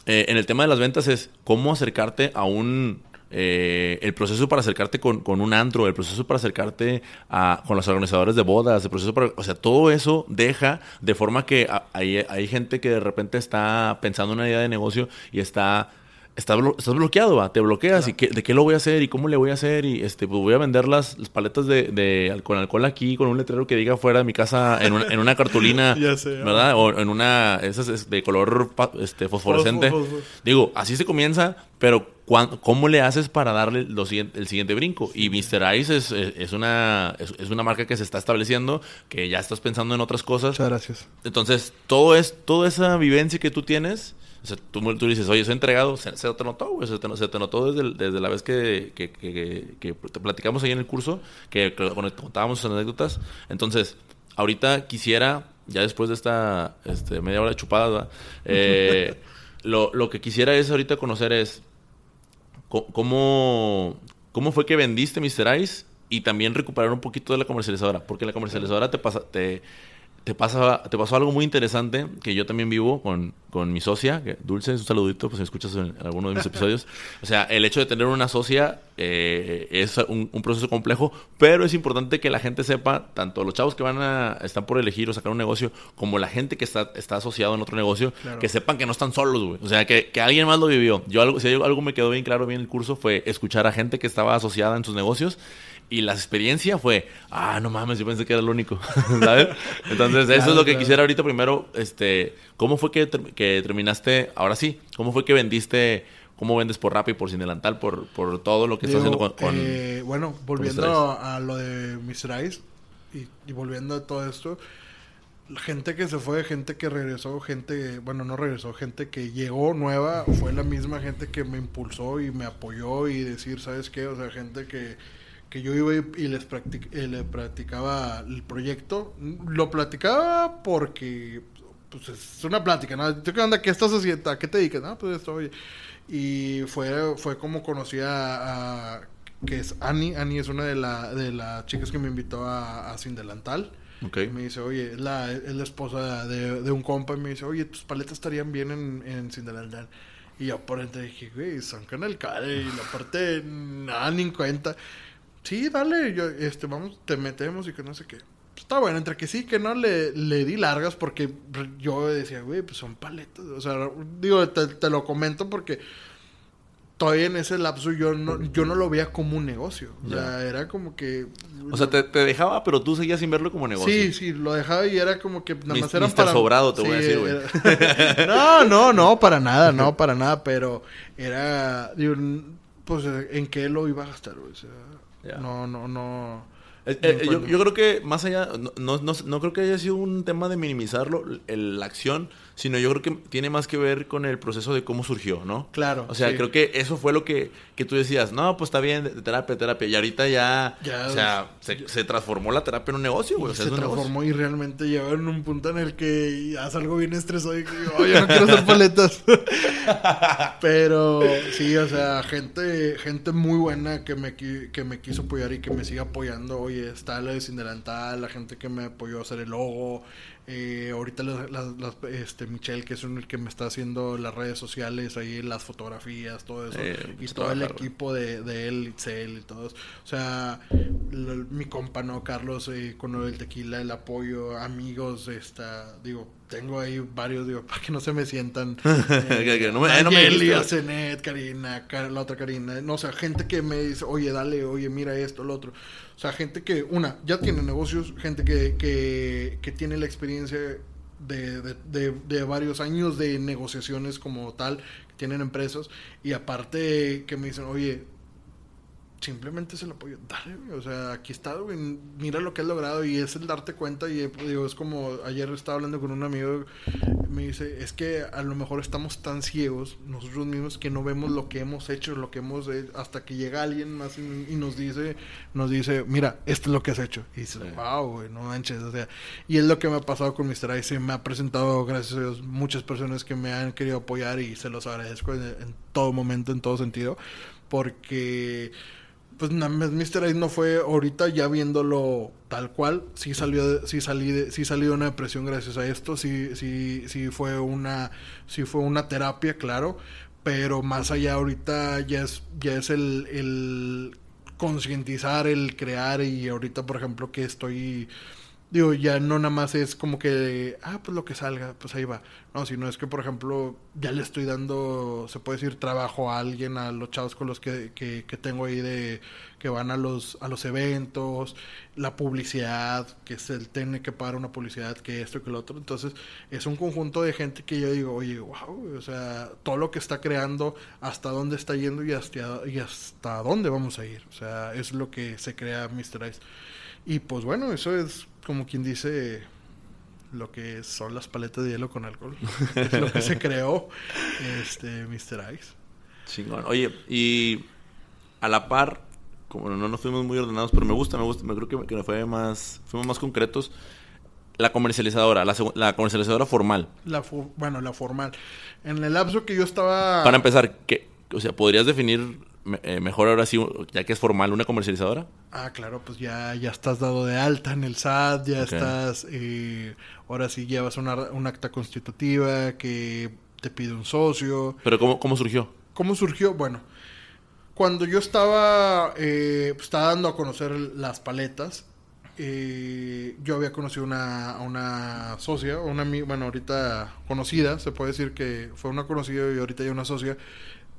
eh, en el tema de las ventas es cómo acercarte a un eh, el proceso para acercarte con, un antro, el proceso para acercarte a, con los organizadores de bodas, el proceso para, o sea, todo eso deja de forma que hay, hay gente que de repente está pensando en una idea de negocio y está estás, bloqueado, te bloqueas y de qué lo voy a hacer y cómo le voy a hacer y este pues voy a vender las, paletas de, con alcohol aquí con un letrero que diga fuera de mi casa en, en una cartulina, [LAUGHS] ¿verdad? O en una esas de color este fosforescente. Digo, así se comienza, pero ¿cómo le haces para darle el siguiente brinco? Y Mr. Ice es, es una, es, una marca que se está estableciendo, que ya estás pensando en otras cosas. Muchas gracias. Entonces, todo es, toda esa vivencia que tú tienes o sea, tú, tú dices, oye, soy entregado, se, te notó, güey, se te, se te notó desde, desde, la vez que, que, que, te platicamos ahí en el curso, que, bueno, contábamos sus anécdotas. Entonces, ahorita quisiera, ya después de esta este, media hora de chupada, [LAUGHS] eh, lo, lo que quisiera es ahorita conocer es cómo, cómo fue que vendiste Mr. Ice y también recuperar un poquito de la comercializadora, porque la comercializadora te pasa, te te, pasa, te pasó algo muy interesante que yo también vivo con, con mi socia, que, Dulce, un saludito, pues si escuchas en alguno de mis episodios. O sea, el hecho de tener una socia eh, es un, proceso complejo, pero es importante que la gente sepa, tanto los chavos que van a están por elegir o sacar un negocio, como la gente que está, está asociado en otro negocio, que sepan que no están solos, güey. O sea, que, que, alguien más lo vivió. Yo algo, si algo me quedó bien claro bien el curso fue escuchar a gente que estaba asociada en sus negocios y la experiencia fue, ah, no mames, yo pensé que era el único, [LAUGHS] ¿sabes? Entonces, eso es lo que quisiera ahorita primero, este, ¿cómo fue que, que, terminaste, ahora sí, cómo fue que vendiste, cómo vendes por Rappi, por Sin Delantal, por, por todo lo que estás haciendo con... Eh, bueno, volviendo a lo de Mr. Ice y, y volviendo a todo esto, gente que se fue, gente que regresó, gente, bueno, no regresó, gente que llegó nueva, fue la misma gente que me impulsó y me apoyó y decir, ¿sabes qué? O sea, gente que que yo iba y les eh, le practicaba el proyecto. Lo platicaba porque pues es una plática, ¿no? ¿Qué onda? ¿Qué estás haciendo? ¿A qué te dedicas? No, pues estoy... Y fue, fue como conocí a, que es Annie. Annie es una de, la, de las chicas que me invitó a, a Sin Delantal. Okay. me dice, oye, es la, es la esposa de, de, un compa. Y me dice, oye, tus paletas estarían bien en, en Sin Delantal. Y yo por dentro dije, güey, son Canal Care. Y la parte, nada, ni en cuenta sí, dale, yo, este, vamos, te metemos y que no sé qué. Está bueno, entre que sí, que no, le, le di largas porque yo decía, güey, pues son paletas. O sea, digo, te, lo comento porque todavía en ese lapso yo no, yo no lo veía como un negocio. O sea, era como que... O sea, te, dejaba, pero tú seguías sin verlo como negocio. Sí, sí, lo dejaba y era como que nada más era para... sobrado, te voy a decir, güey. [LAUGHS] no, no, no, para nada, no, para nada, pero era... Digo, pues, ¿en qué lo iba a gastar, güey? O sea... No, no, no. Eh, eh, yo, yo, creo que más allá, no, no, no, creo que haya sido un tema de minimizarlo, la acción, sino yo creo que tiene más que ver con el proceso de cómo surgió, ¿no? Claro. O sea, creo que eso fue lo que, que tú decías, no, pues está bien, terapia, terapia. Y ahorita ya, o sea, se, transformó la terapia en un negocio, güey. se transformó y realmente llegó en un punto en el que ya salgo bien estresado y digo, yo no quiero hacer paletas. [LAUGHS] Pero sí, o sea, gente, gente muy buena que me, que me quiso apoyar y que me sigue apoyando. Oye, está la de Sindelantal, la gente que me apoyó a hacer el logo, eh, ahorita este Michelle, que es el que me está haciendo las redes sociales, ahí las fotografías, todo eso. Eh, y todo el equipo de, de él, Itzel y todos. O sea, mi compa, ¿no? Carlos, eh, con el tequila, el apoyo, amigos, esta, digo, tengo ahí varios, digo, [LAUGHS] para que no se me sientan. [LAUGHS] Eh, no me, no me Karina, la otra Karina. No, o sea, gente que me dice, oye, dale, oye, mira esto, lo otro. O sea, gente que, una, ya tiene negocios, gente que, que, que tiene la experiencia de, de, de, varios años de negociaciones como tal, que tienen empresas, y aparte que me dicen, oye, simplemente se lo apoyo. Dale, O sea, aquí está, güey. Mira lo que has logrado. Y es el darte cuenta. Y digo, es como ayer estaba hablando con un amigo. Me dice, es que a lo mejor estamos tan ciegos nosotros mismos que no vemos lo que hemos hecho, lo que hemos hecho, hasta que llega alguien más y, nos dice, nos dice, mira, esto es lo que has hecho. Y dice wow, güey, no manches. O sea, y es lo que me ha pasado con Mr. Ice. Me ha presentado, gracias a Dios, muchas personas que me han querido apoyar y se los agradezco en todo momento, en todo sentido. Porque pues Mr. Ice no fue ahorita ya viéndolo tal cual, sí salió sí salí de, sí salí una depresión gracias a esto, sí sí sí fue una sí fue una terapia, claro, pero más allá ahorita ya es ya es el, el concientizar, el crear y ahorita por ejemplo que estoy Digo, ya no nada más es como que, ah, pues lo que salga, pues ahí va. No, sino es que, por ejemplo, ya le estoy dando, se puede decir, trabajo a alguien, a los chavos con los que, que, tengo ahí de, que van a los, a los eventos, la publicidad, que se tiene que pagar una publicidad, que esto, que lo otro. Entonces, es un conjunto de gente que yo digo, oye, wow, o sea, todo lo que está creando, hasta dónde está yendo y hasta, y hasta dónde vamos a ir. O sea, es lo que se crea Mr. Ice. Y pues bueno, eso es como quien dice lo que son las paletas de hielo con alcohol. es lo que se [LAUGHS] creó este Mr. Ice. Chingón. Oye, y a la par, como no nos fuimos muy ordenados, pero me gusta, me gusta, me creo que, que fue más, fuimos más concretos. La comercializadora, la, la comercializadora formal. La bueno, la formal. En el lapso que yo estaba... Para empezar, ¿qué, o sea, ¿podrías definir eh, mejor ahora sí, ya que es formal, una comercializadora? Ah, claro, pues ya, ya estás dado de alta en el SAT, ya estás, eh, ahora sí llevas una, un acta constitutiva que te pide un socio. ¿Pero cómo, cómo surgió? ¿Cómo surgió? Bueno, cuando yo estaba, eh, pues, estaba dando a conocer las paletas, eh, yo había conocido una, una socia, una bueno, ahorita conocida, se puede decir que fue una conocida y ahorita ya una socia,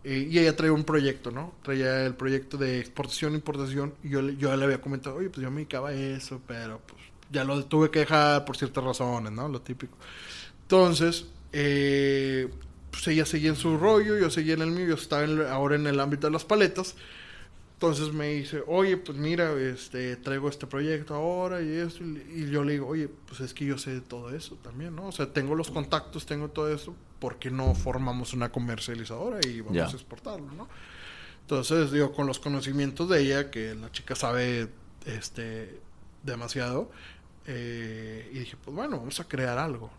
eh, y ella traía un proyecto, ¿no? Traía el proyecto de exportación importación, y yo, yo le había comentado, oye, pues yo me dedicaba eso, pero pues ya lo tuve que dejar por ciertas razones, ¿no? Lo típico. Entonces, eh, pues ella seguía en su rollo, yo seguía en el mío, yo estaba ahora en el ámbito de las paletas. Entonces me dice, oye, pues mira, este, traigo este proyecto ahora y eso. Y yo le digo, oye, pues es que yo sé de todo eso también, ¿no? O sea, tengo los contactos, tengo todo eso. ¿Por qué no formamos una comercializadora y vamos a exportarlo, ¿no? Entonces, digo, con los conocimientos de ella, que la chica sabe este, demasiado, eh, y dije, pues bueno, vamos a crear algo.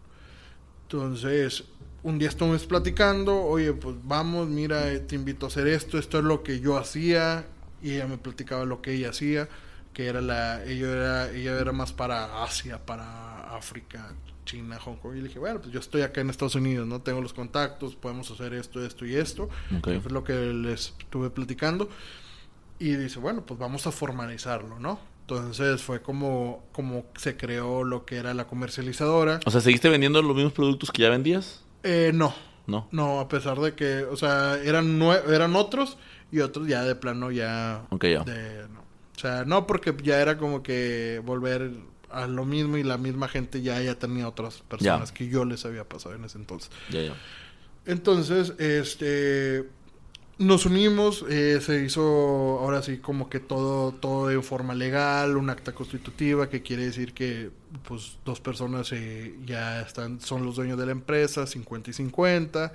Entonces, un día estuvimos platicando, oye, pues vamos, mira, te invito a hacer esto, esto es lo que yo hacía, y ella me platicaba lo que ella hacía, que era la, ella era, ella era más para Asia, para África, China, Hong Kong. Y le dije, bueno, pues yo estoy acá en Estados Unidos, no tengo los contactos, podemos hacer esto, esto y esto. Okay. Fue lo que les estuve platicando. Y dice, bueno, pues vamos a formalizarlo, ¿no? Entonces fue como, como se creó lo que era la comercializadora. O sea, ¿seguiste vendiendo los mismos productos que ya vendías? Eh, no. No. No, a pesar de que, o sea, eran, eran otros, y otros ya de plano ya... Ya. O sea, no porque ya era como que volver a lo mismo y la misma gente ya ya tenía otras personas que yo les había pasado en ese entonces. Ya, ya. Entonces, este nos unimos, eh, se hizo ahora sí como que todo, todo de forma legal, un acta constitutiva que quiere decir que pues dos personas eh, ya están, son los dueños de la empresa, 50 y 50.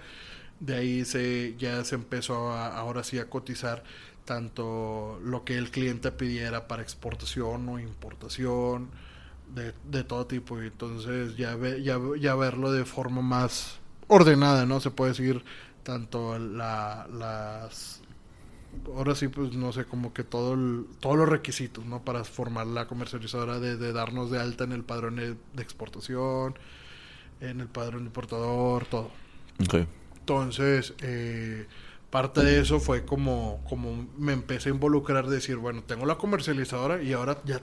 De ahí se, ya se empezó a, ahora sí a cotizar tanto lo que el cliente pidiera para exportación o importación, de, de todo tipo. Y entonces ya, ya, ya verlo de forma más ordenada, ¿no? Se puede decir tanto la, las... Ahora sí, pues no sé, como que todo todos los requisitos, ¿no? Para formar la comercializadora, de, de darnos de alta en el padrón de exportación, en el padrón importador, todo. Entonces, eh, parte de eso fue como, como me empecé a involucrar, decir, bueno, tengo la comercializadora y ahora ya,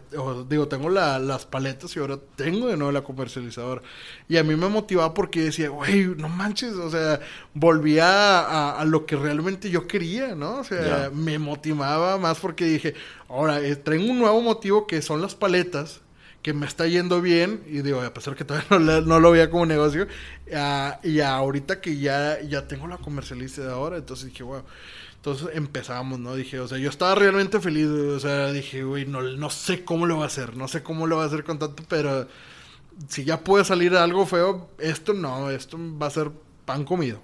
digo, tengo las paletas y ahora tengo de nuevo la comercializadora. Y a mí me motivaba porque decía, güey, no manches, o sea, volvía a, lo que realmente yo quería, ¿no? O sea, me motivaba más porque dije, ahora, eh, tengo un nuevo motivo que son las paletas que me está yendo bien, y digo, a pesar que todavía [LAUGHS] no, lo veía como negocio, uh, y ahorita que ya, ya tengo la comercialista de ahora, entonces dije, wow. Entonces empezamos, ¿no? Dije, o sea, yo estaba realmente feliz, o sea, dije, güey, no, no sé cómo lo va a hacer, no sé cómo lo va a hacer con tanto, pero si ya puede salir algo feo, esto no, esto va a ser pan comido.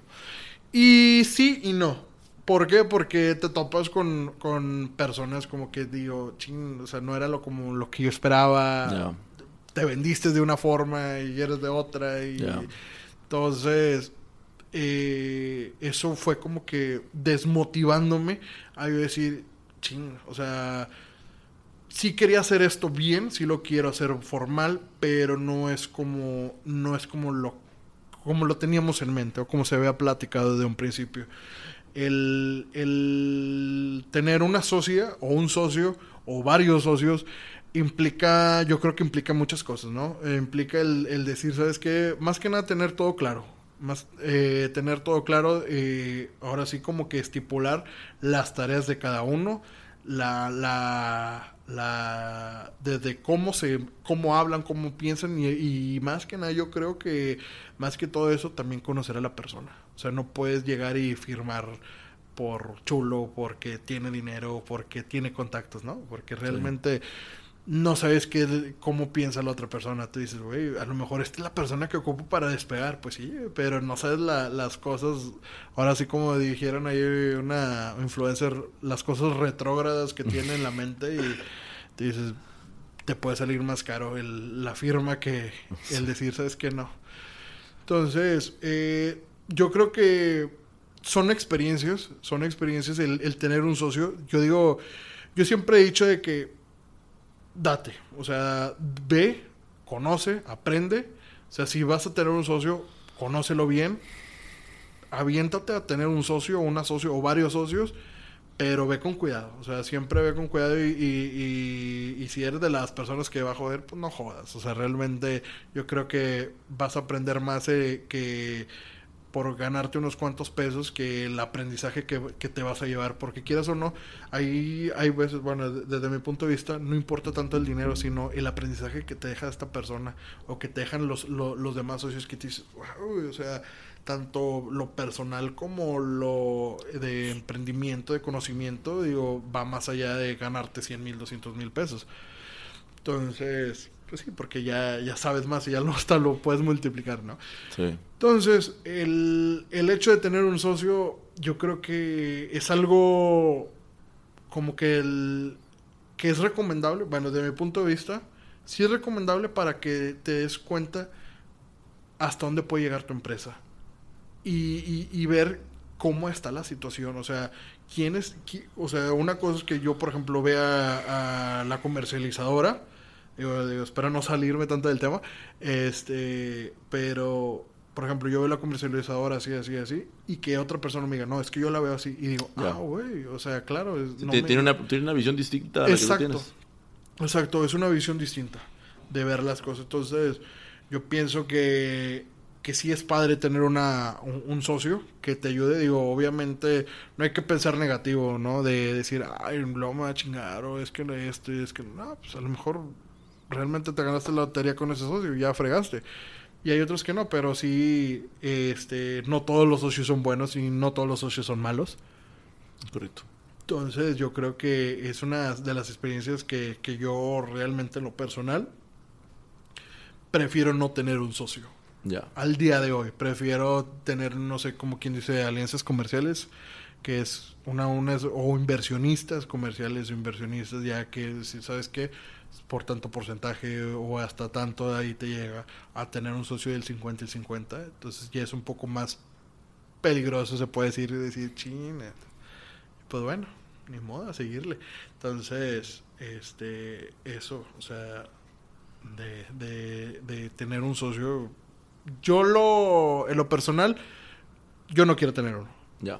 Y sí y no. ¿Por qué? Porque te topas con, con personas como que digo, ching, o sea, no era lo como lo que yo esperaba. Te vendiste de una forma y eres de otra. Y entonces, eh, eso fue como que desmotivándome a yo decir, ching, o sea, sí quería hacer esto bien, sí lo quiero hacer formal, pero no es como, no es como lo, como lo teníamos en mente o como se había platicado desde un principio el, tener una socia o un socio o varios socios implica, yo creo que implica muchas cosas, ¿no? Eh, implica el, el, decir, ¿sabes qué? Más que nada tener todo claro. Más eh, tener todo claro, eh, ahora sí como que estipular las tareas de cada uno, la, la, la, desde cómo se, cómo hablan, cómo piensan y, y, más que nada yo creo que más que todo eso también conocer a la persona. O sea, no puedes llegar y firmar por chulo, porque tiene dinero, porque tiene contactos, ¿no? Porque realmente no sabes qué, cómo piensa la otra persona. Tú dices, güey, a lo mejor esta es la persona que ocupo para despegar. Pues sí, pero no sabes las cosas. Ahora sí, como dijeron ahí una influencer, las cosas retrógradas que tiene en la mente y te dices, te puede salir más caro el, la firma que el decir, sabes que no. Entonces, eh, yo creo que son experiencias, son experiencias el, el tener un socio. Yo digo, yo siempre he dicho de que date, o sea, ve, conoce, aprende. O sea, si vas a tener un socio, conócelo bien, aviéntate a tener un socio, una socio o varios socios, pero ve con cuidado. O sea, siempre ve con cuidado y, y, si eres de las personas que va a joder, pues no jodas. O sea, realmente yo creo que vas a aprender más eh, que por ganarte unos cuantos pesos que el aprendizaje que, que, te vas a llevar, porque quieras o no, ahí hay veces, bueno, desde mi punto de vista, no importa tanto el dinero, sino el aprendizaje que te deja esta persona o que te dejan los, los, los demás socios que te dices, wow, o sea, tanto lo personal como lo de emprendimiento, de conocimiento, digo, va más allá de ganarte 100 mil, 200 mil pesos. Entonces, pues sí, porque ya, ya sabes más y ya lo, [LAUGHS] hasta lo puedes multiplicar, ¿no? Sí. Entonces, el, el hecho de tener un socio, yo creo que es algo como que el que es recomendable, bueno, desde mi punto de vista, sí es recomendable para que te des cuenta hasta dónde puede llegar tu empresa y, y, y ver cómo está la situación, o sea, quién es, qui, o sea, una cosa es que yo, por ejemplo, vea a la comercializadora, digo, digo, espero no salirme tanto del tema, este, pero por ejemplo, yo veo la comercializadora así, así, así, y que otra persona me diga, no, es que yo la veo así, y digo, ah, güey, o sea, claro. Es, no tiene, me- una, tiene una visión distinta a la que tú Exacto. tienes. Exacto, es una visión distinta de ver las cosas. Entonces, yo pienso que, que sí es padre tener una, un, un socio que te ayude. Digo, obviamente, no hay que pensar negativo, ¿no? De decir, ay, luego me va a chingar, o es que esto, y es que no, pues a lo mejor realmente te ganaste la lotería con ese socio y ya fregaste. Y hay otros que no, pero sí, este, no todos los socios son buenos y no todos los socios son malos. Correcto. Entonces yo creo que es una de las experiencias que, que yo realmente en lo personal prefiero no tener un socio. Ya. Al día de hoy prefiero tener, no sé, como quien dice, alianzas comerciales, que es una, una o inversionistas comerciales o inversionistas, ya que si sabes que por tanto porcentaje o hasta tanto ahí te llega a tener un socio del 50 y 50, entonces ya es un poco más peligroso, se puede decir, y decir, china. Pues bueno, ni modo, a seguirle. Entonces, este, eso, o sea, de, de, de tener un socio, yo lo, en lo personal, yo no quiero tener uno, Ya.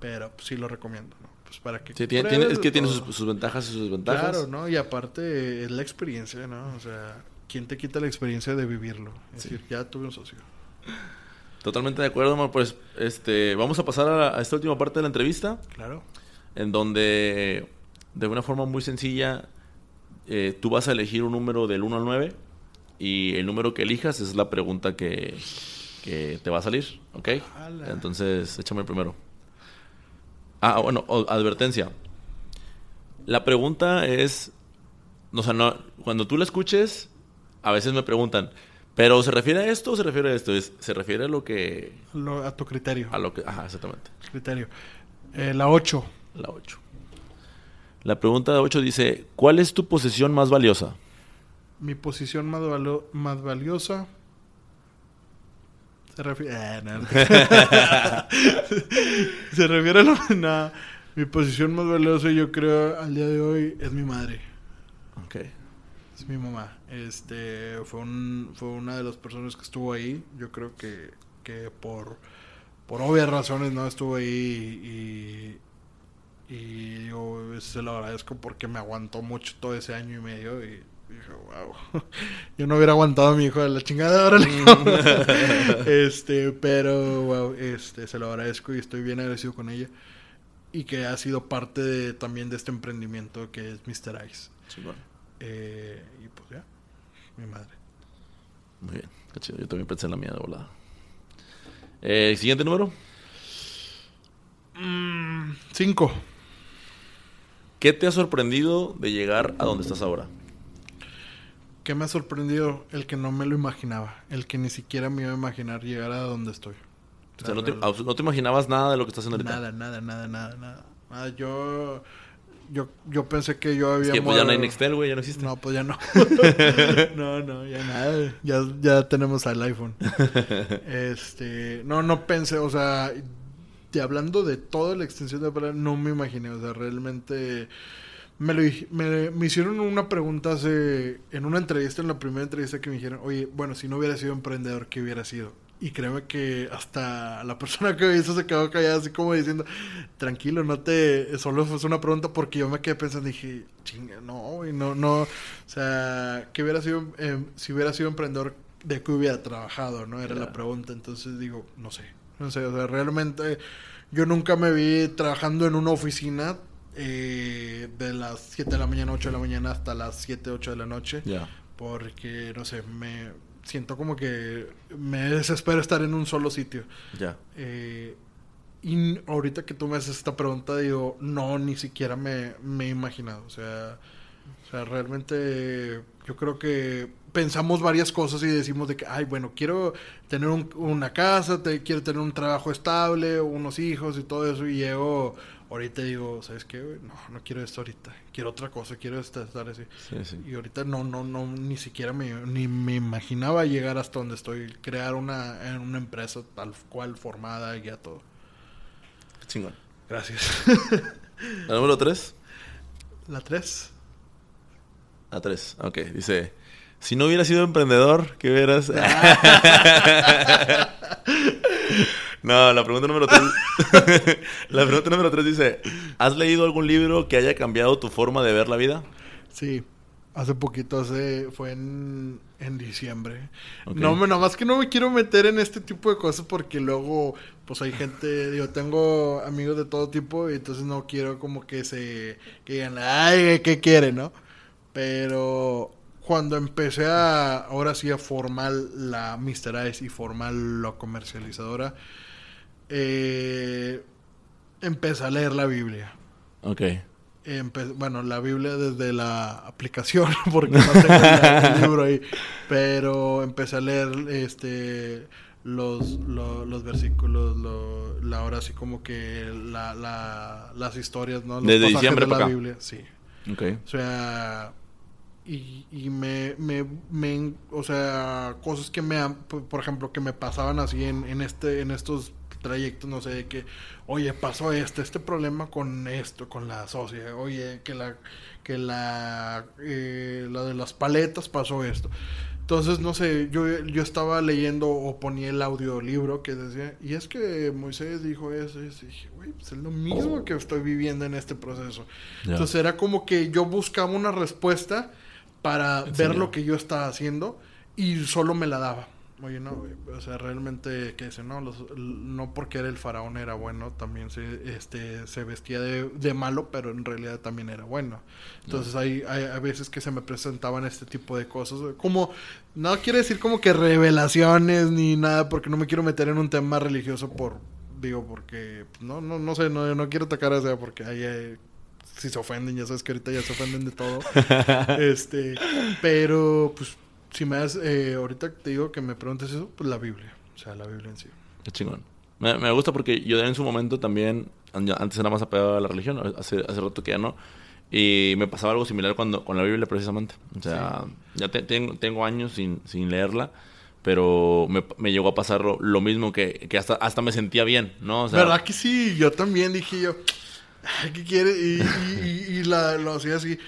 pero sí lo recomiendo, ¿no? Pues para que... Sí, tiene, pruebes tiene- es que tiene sus, sus ventajas y sus desventajas. Claro, ¿no? Y aparte es la experiencia, ¿no? O sea, ¿quién te quita la experiencia de vivirlo? Es Sí. decir, ya tuve un socio. Totalmente de acuerdo, Omar. Pues este, vamos a pasar a, a esta última parte de la entrevista, Claro. en donde de una forma muy sencilla eh, tú vas a elegir un número del 1 al 9 y el número que elijas es la pregunta que, que te va a salir, ¿ok? Entonces, échame el primero. Ah, bueno, advertencia. La pregunta es, o sea, no, cuando tú la escuches, a veces me preguntan, ¿pero se refiere a esto o se refiere a esto? Es, se refiere a lo que, Lo- a tu criterio. a lo que, ajá, exactamente. Criterio. Eh, la 8. La 8. La pregunta 8 dice, ¿cuál es tu posesión más valiosa? Mi posición más, valo- más valiosa. Se refiere. No. [LAUGHS] se refiere a lo. no. Mi posición más valiosa, yo creo, al día de hoy, es mi madre. Ok. Es mi mamá. Este fue un, fue una de las personas que estuvo ahí. Yo creo que, que por, por obvias razones no estuvo ahí y, y yo se lo agradezco porque me aguantó mucho todo ese año y medio y dije, wow. [LAUGHS] Yo no hubiera aguantado a mi hijo de la chingada ahora. [LAUGHS] este, pero wow, este se lo agradezco y estoy bien agradecido con ella. Y que ha sido parte de, también de este emprendimiento que es Mr. Ice. Chingón. Eh, y pues ya, mi madre. Muy bien. Yo también pensé en la mía de volada. Eh, Siguiente número. Mm, cinco. ¿Qué te ha sorprendido de llegar a donde estás ahora? ¿Qué me ha sorprendido? El que no me lo imaginaba. El que ni siquiera me iba a imaginar llegar a donde estoy. O sea, no te, abs- no te imaginabas nada de lo que estás haciendo ahorita. Nada, nada, nada, nada, nada. Nada, yo, yo, yo pensé que yo había... Es que pues ya no hay muerto- Nextel, güey, ya no existe. No, pues ya no. [LAUGHS] [LAUGHS] no, no, ya nada. Ya, ya tenemos al iPhone. [LAUGHS] Este, no, no pensé, o sea, de hablando de toda la extensión de la palabra, no me imaginé. O sea, realmente me, lo, me, me, hicieron una pregunta hace, en una entrevista, en la primera entrevista que me dijeron, oye, bueno, si no hubiera sido emprendedor, ¿qué hubiera sido? Y créeme que hasta la persona que me hizo se quedó callada así como diciendo, tranquilo, no te, solo fue una pregunta porque yo me quedé pensando, dije, chinga, no, y no, no, o sea, ¿qué hubiera sido, eh, si hubiera sido emprendedor, de qué hubiera trabajado, no? Era la pregunta, entonces digo, no sé, no sé, o sea, realmente yo nunca me vi trabajando en una oficina eh, de las 7 de la mañana, 8 de la mañana hasta las 7, 8 de la noche. Porque, no sé, me siento como que me desespero estar en un solo sitio. Ya. Eh, y ahorita que tú me haces esta pregunta, digo, no, ni siquiera me, me he imaginado. O sea, o sea, realmente yo creo que pensamos varias cosas y decimos de que, ay, bueno, quiero tener una casa, te, quiero tener un trabajo estable, unos hijos y todo eso. Y llego ahorita digo, ¿sabes qué? No, no quiero esto ahorita. Quiero otra cosa, quiero estar, así. Y ahorita no, no, no, ni siquiera me, ni me imaginaba llegar hasta donde estoy. Crear una, una empresa tal cual formada y ya todo. Chingón. Gracias. ¿La número 3? La 3. La 3, ok. Dice, si no hubiera sido emprendedor, ¿qué hubieras? [LAUGHS] No, la pregunta número tres. [LAUGHS] la pregunta número tres dice: ¿Has leído algún libro que haya cambiado tu forma de ver la vida? Sí. Hace poquito, hace, fue en, en diciembre. No, nada más que no me quiero meter en este tipo de cosas porque luego, pues hay gente, yo tengo amigos de todo tipo y entonces no quiero como que se, que digan, ay, ¿qué quiere, no? Pero cuando empecé a, ahora sí, a formar la Mr. Ice y formar la comercializadora, eh, empecé a leer la Biblia. Ok. bueno, la Biblia desde la aplicación, [LAUGHS] porque no tengo el, libro ahí. Pero empecé a leer este los, los, versículos, la hora así como que la, la, las historias, ¿no? Los desde diciembre de la Biblia, sí. Ok. O sea, y, y me, me, me, o sea, cosas que me, por ejemplo, que me pasaban así en, en este, en estos trayectos, no sé, de que, oye, pasó este, este problema con esto, con la socia, oye, que la, que la, eh, la de las paletas pasó esto. Entonces, no sé, yo, yo estaba leyendo o ponía el audiolibro que decía, y es que Moisés dijo eso, y dije, güey, pues es lo mismo que estoy viviendo en este proceso. Entonces era como que yo buscaba una respuesta para ver lo que yo estaba haciendo y solo me la daba. Oye, no, o sea, realmente, que dice, no, no porque era el faraón era bueno, también se, este, se vestía de, malo, pero en realidad también era bueno. Entonces hay, hay a veces que se me presentaban este tipo de cosas, como, no quiere decir como que revelaciones ni nada, porque no me quiero meter en un tema religioso por, digo, porque, no, no, no sé, no, no quiero atacar a sea, porque hay, si se ofenden, ya sabes que ahorita ya se ofenden de todo. [LAUGHS] este, pero, pues si me das, eh, ahorita te digo que me preguntes eso, pues la Biblia. O sea, la Biblia en sí. Qué chingón. Me, me gusta porque yo en su momento también, antes era más apegado a la religión, hace, hace rato que ya no. Y me pasaba algo similar cuando, con la Biblia precisamente. O sea, ya tengo, tengo años sin, sin leerla pero me, me, llegó a pasar lo, mismo que, que, hasta, hasta me sentía bien, ¿no? O sea, ¿Verdad que sí? Yo también dije yo, ¿qué quiere? Y, y, y, la, lo hacía así.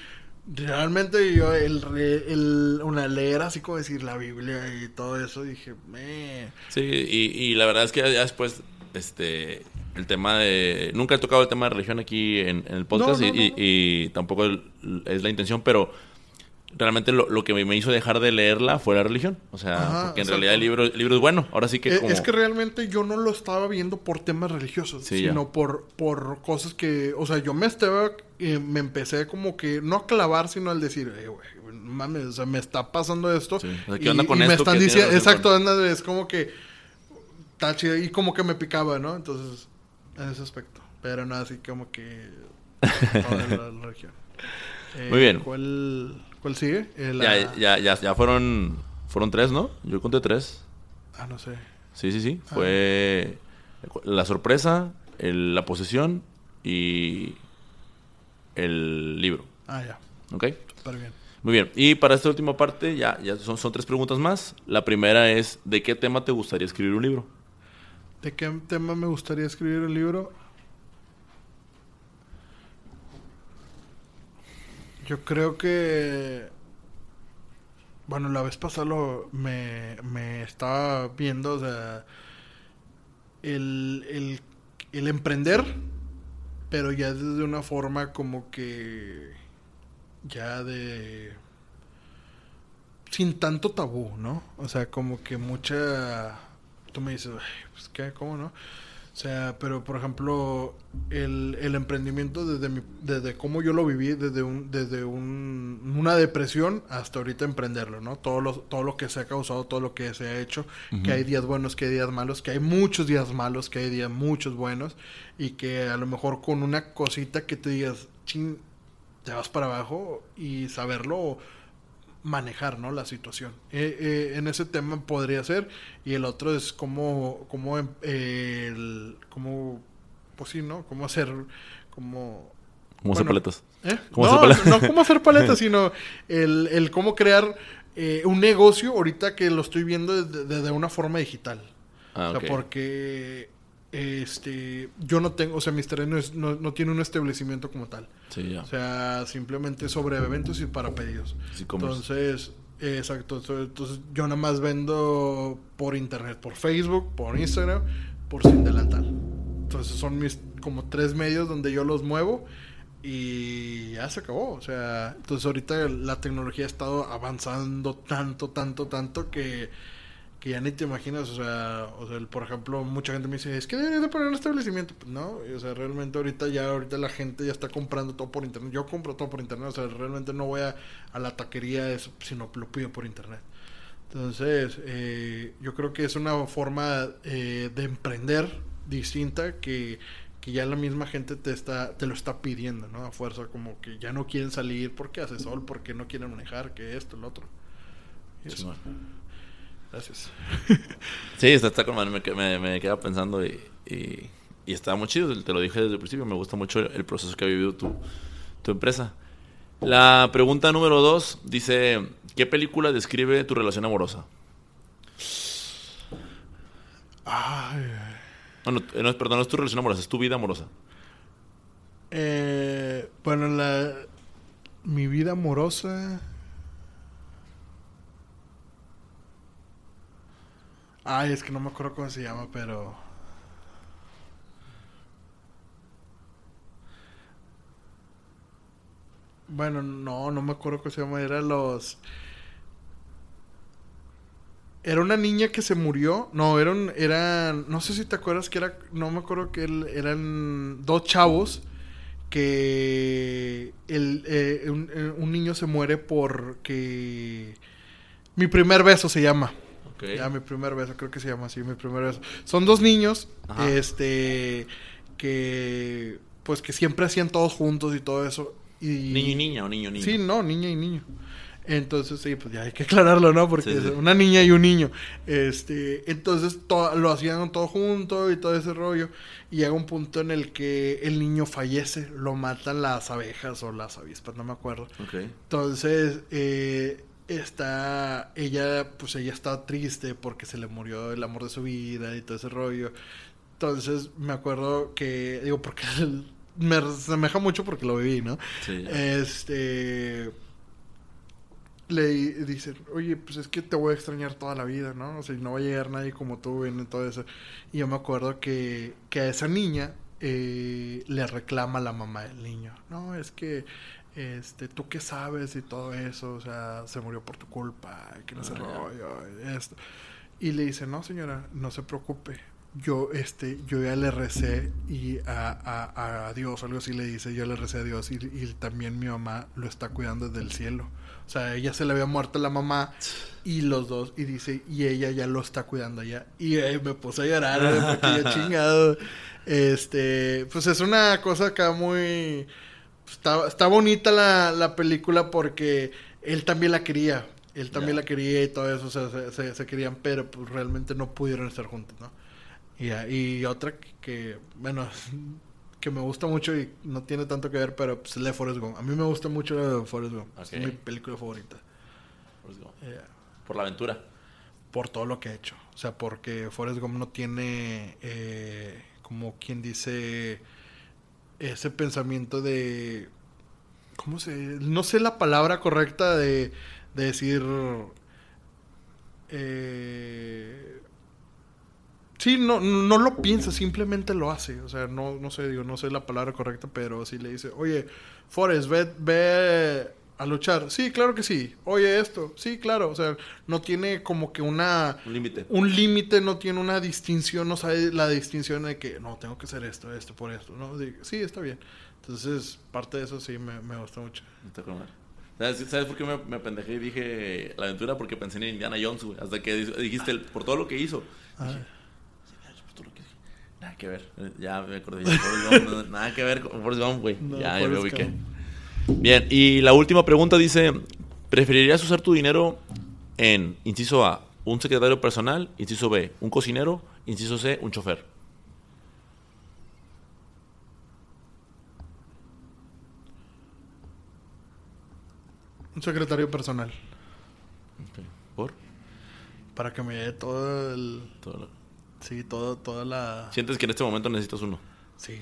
Realmente yo, el, el, una leer así como decir la Biblia y todo eso, dije, me... Sí, y, y la verdad es que ya después, este, el tema de... Nunca he tocado el tema de religión aquí en, el podcast y, y, tampoco es la intención, pero realmente lo, lo, que me hizo dejar de leerla fue la religión. O sea, porque en realidad el libro, el libro es bueno. Ahora sí que. Eh, es que realmente yo no lo estaba viendo por temas religiosos, sino por, por cosas que. O sea, yo me estaba. Eh, me empecé como que. No a clavar, sino al decir, eh, güey, mames, o sea, me está pasando esto. ¿Qué onda con y, esto? Me están diciendo. Exacto, es como que. Está chido. Y como que me picaba, ¿no? Entonces, en ese aspecto. Pero no así como que. Toda la, la [LAUGHS] religión. Muy bien. ¿Cuál.? ¿Cuál sigue? Eh, ya, ya, ya, ya fueron, fueron tres, ¿no? Yo conté tres. Ah, no sé. Sí, sí, sí. Ah. Fue la sorpresa, la posesión y el libro. Ah, ya. ¿Ok? Está bien. Muy bien. Y para esta última parte, ya, ya son, son tres preguntas más. La primera es, ¿de qué tema te gustaría escribir un libro? ¿De qué tema me gustaría escribir el libro? Yo creo que... Bueno, la vez pasada me, me estaba viendo, o sea, el, el, el emprender, pero ya desde una forma como que ya de sin tanto tabú, ¿no? O sea, como que mucha tú me dices, pues qué, ¿cómo no? O sea, pero por ejemplo, el, el emprendimiento desde, mi, desde cómo yo lo viví, desde, un, desde un, una depresión hasta ahorita emprenderlo, ¿no? Todo lo, todo lo que se ha causado, todo lo que se ha hecho, que hay días buenos, que hay días malos, que hay muchos días malos, que hay días muchos buenos, y que a lo mejor con una cosita que te digas, ching, te vas para abajo y saberlo manejar ¿no? la situación. Eh, eh, en ese tema podría ser. Y el otro es cómo, cómo, eh, el, cómo pues sí, ¿no? Cómo hacer, como... ¿Cómo hacer paletas? ¿eh? ¿Cómo no, hacer paletas? no cómo hacer paletas, [LAUGHS] sino el, el cómo crear un negocio ahorita que lo estoy viendo desde, de una forma digital. Ah, o sea, porque este yo no tengo, o sea, mis terrenos no, no tiene un establecimiento como tal. Sí, ya. O sea, simplemente sobre eventos y para pedidos. entonces, exacto. Entonces, yo nada más vendo por internet, por Facebook, por Instagram, por Sin Delantal. Entonces, son mis como tres medios donde yo los muevo y ya se acabó. O sea, entonces ahorita la tecnología ha estado avanzando tanto, tanto, tanto que que ya ni te imaginas, o sea, o sea, por ejemplo, mucha gente me dice, es que deberías de poner un establecimiento. Pues no, o sea, realmente ahorita ya, ahorita la gente ya está comprando todo por internet. Yo compro todo por internet, o sea, realmente no voy a, a la taquería, eso, sino lo pido por internet. Entonces, eh, yo creo que es una forma eh, de emprender distinta que, que ya la misma gente te está te lo está pidiendo, ¿no? A fuerza, como que ya no quieren salir porque hace sol, porque no quieren manejar, que esto, lo otro. eso. Gracias. sí, está, está con me, me, me, queda pensando y, y, y, está muy chido, te lo dije desde el principio, me gusta mucho el, proceso que ha vivido tu, tu empresa. La pregunta número dos dice, ¿qué película describe tu relación amorosa? Ay. No, no, no, perdón, no es tu relación amorosa, es tu vida amorosa. Eh, bueno, la, mi vida amorosa... Ay, es que no me acuerdo cómo se llama, pero. Bueno, no, no me acuerdo cómo se llama. Era los. Era una niña que se murió. No, eran. eran no sé si te acuerdas que era. No me acuerdo que eran dos chavos. Que el, eh, eh, un niño se muere porque. Mi primer beso se llama. Ya mi primer beso, creo que se llama así, mi primer beso. Son dos niños, este, que, pues que siempre hacían todos juntos y todo eso. Y... ¿Niño y niña o niño niño? Sí, no, niña y niño. Entonces, sí, pues ya hay que aclararlo, ¿no? Porque es una niña y un niño. Este, entonces lo hacían todo junto y todo ese rollo. Y llega un punto en el que el niño fallece, lo matan las abejas o las avispas, no me acuerdo. Entonces, eh, está ella pues ella está triste porque se le murió el amor de su vida y todo ese rollo. Entonces me acuerdo que digo porque [LAUGHS] me asemeja mucho porque lo viví no sí, este le dicen oye pues es que te voy a extrañar toda la vida no o sea no va a llegar nadie como tú en todo eso y yo me acuerdo que que a esa niña eh, le reclama la mamá del niño no es que este, tú qué sabes y todo eso, o sea, se murió por tu culpa, que no se rollo, esto. Y le dice, no señora, no se preocupe, yo, este, yo ya le recé y a, a, Dios, algo así le dice, yo le recé a Dios y, y, también mi mamá lo está cuidando desde el cielo. O sea, ella se le había muerto la mamá y los dos, y dice, y ella ya lo está cuidando allá. Y me puse a llorar porque yo [LAUGHS] chingado. Este, pues es una cosa acá muy Está, está bonita la, la, película porque él también la quería. Él también la quería y todo eso, se, se, querían, pero pues realmente no pudieron estar juntos, ¿no? Y, y otra que, bueno, [LAUGHS] que me gusta mucho y no tiene tanto que ver, pero pues Le Forrest Gump. A mí me gusta mucho Forrest Gump. Es mi película favorita. Por la aventura. por todo lo que ha hecho. O sea, porque Forrest Gump no tiene, eh, como quien dice, ese pensamiento de... ¿Cómo se...? No sé la palabra correcta de, de decir... Eh, sí, no, no lo piensa, simplemente lo hace. O sea, no, no sé, digo, no sé la palabra correcta, pero sí le dice, oye, Forrest, ve a luchar. Sí, claro que sí. Oye, esto. Sí, claro. O sea, no tiene como que una... Un límite. Un límite, no tiene una distinción, no sabe la distinción de que, no, tengo que hacer esto, esto, por esto, ¿no? Sí, está bien. Entonces, parte de eso sí me, me gusta mucho. ¿Sabes, ¿Sabes por qué me, me apendejé y dije la aventura? Porque pensé en Indiana Jones, güey. Hasta que dijiste, por todo lo que hizo. Dije, Nada que ver. Ya me acordé. Ya, nada que ver con Forrest Gump, güey. ya, ya me ubiqué. Bien, y la última pregunta dice, ¿preferirías usar tu dinero en, inciso A, un secretario personal, inciso B, un cocinero, inciso C, un chofer? Un secretario personal. ¿Por? Para que me dé todo el... Sí, todo, toda la... ¿Sientes que en este momento necesitas uno? Sí.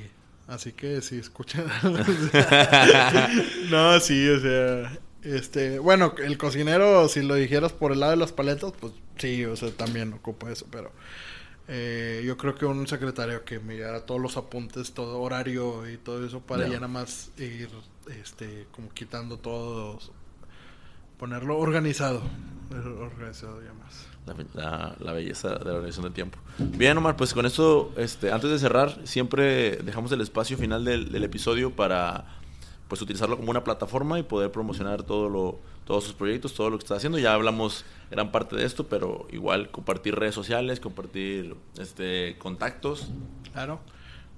Así que si escuchan. [LAUGHS] no, sí, o sea. Este, bueno, el cocinero, si lo dijeras por el lado de las paletas, pues sí, o sea, también ocupa eso, pero eh, yo creo que un secretario que me diera todos los apuntes, todo horario y todo eso para ya nada más ir, este, como quitando todo, ponerlo organizado, organizado ya más la, belleza de la organización del tiempo. Bien, Omar, pues con esto, este, antes de cerrar, siempre dejamos el espacio final del, episodio para pues utilizarlo como una plataforma y poder promocionar todo lo, todos sus proyectos, todo lo que está haciendo. Ya hablamos gran parte de esto, pero igual compartir redes sociales, compartir este contactos. Claro.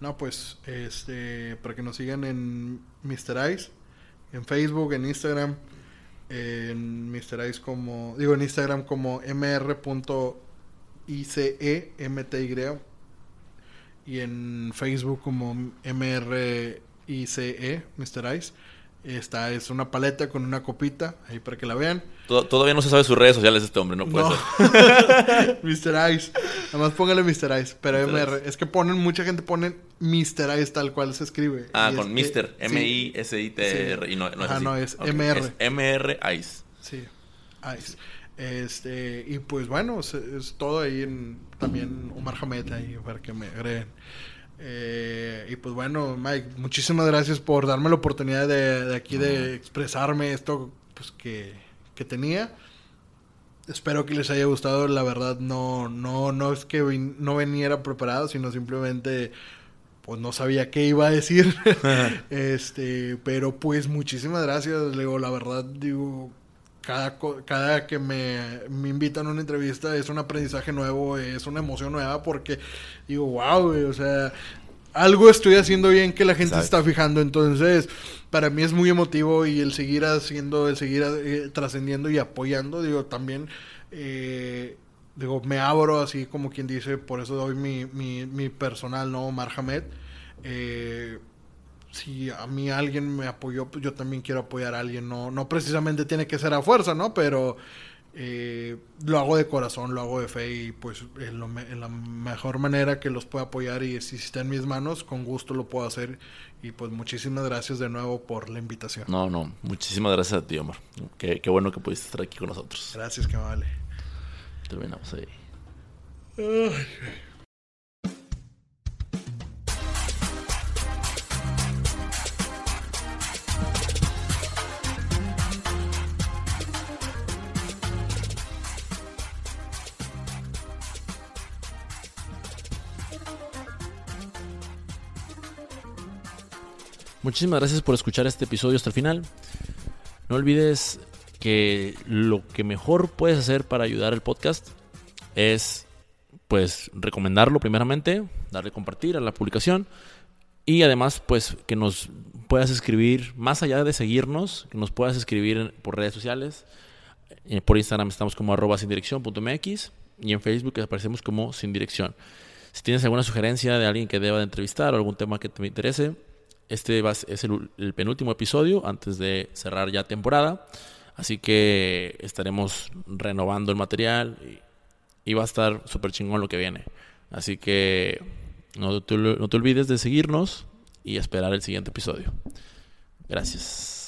No, pues este para que nos sigan en Mr. Ice, en Facebook, en Instagram, en Mr. Ice como, digo en Instagram como mr.ice, mty, y en Facebook como mrice, Mr. Ice. Esta es una paleta con una copita, ahí para que la vean. Todavía no se sabe sus redes sociales este hombre, no puede ser. [LAUGHS] Mr. Ice. Además póngale Mr. Ice. Pero MR. Es que ponen, mucha gente pone Mr. Ice tal cual se escribe. Ah, con Mr. M-I-S-I-T-R. Y no, no es no, es MR. Es MR Ice. Sí, Ice. Este, y pues bueno, es, todo ahí en también Omar Hamed ahí para que me agreguen. Eh, y pues bueno, Mike, muchísimas gracias por darme la oportunidad de, aquí de expresarme esto pues, que, tenía. Espero que les haya gustado. La verdad, no, no, no es que no veniera preparado, sino simplemente pues no sabía qué iba a decir. [LAUGHS] este, pero pues muchísimas gracias. Digo, la verdad, digo, cada, cada que me, me, invitan a una entrevista es un aprendizaje nuevo, es una emoción nueva porque digo, wow, o sea, algo estoy haciendo bien que la gente está fijando. Entonces, para mí es muy emotivo y el seguir haciendo, el seguir eh, trascendiendo y apoyando, digo, también, eh, digo, me abro así como quien dice, por eso doy mi, mi, mi personal, ¿no? Marhamed. Eh, si a mí alguien me apoyó, pues yo también quiero apoyar a alguien. No, no precisamente tiene que ser a fuerza, ¿no? Pero eh, lo hago de corazón, lo hago de fe y pues en, la mejor manera que los pueda apoyar y si está en mis manos, con gusto lo puedo hacer. Y pues muchísimas gracias de nuevo por la invitación. No, no, muchísimas gracias a ti, Omar. Qué, qué bueno que pudiste estar aquí con nosotros. Gracias, que vale. Terminamos ahí. Muchísimas gracias por escuchar este episodio hasta el final. No olvides que lo que mejor puedes hacer para ayudar al podcast es pues recomendarlo primeramente, darle compartir a la publicación y además pues que nos puedas escribir más allá de seguirnos, que nos puedas escribir por redes sociales. Eh, por Instagram estamos como arroba sin dirección.mx y en Facebook aparecemos como sin dirección. Si tienes alguna sugerencia de alguien que deba de entrevistar o algún tema que te interese, este es el, penúltimo episodio antes de cerrar ya temporada. Así que estaremos renovando el material y va a estar súper chingón lo que viene. Así que no te, no te olvides de seguirnos y esperar el siguiente episodio. Gracias.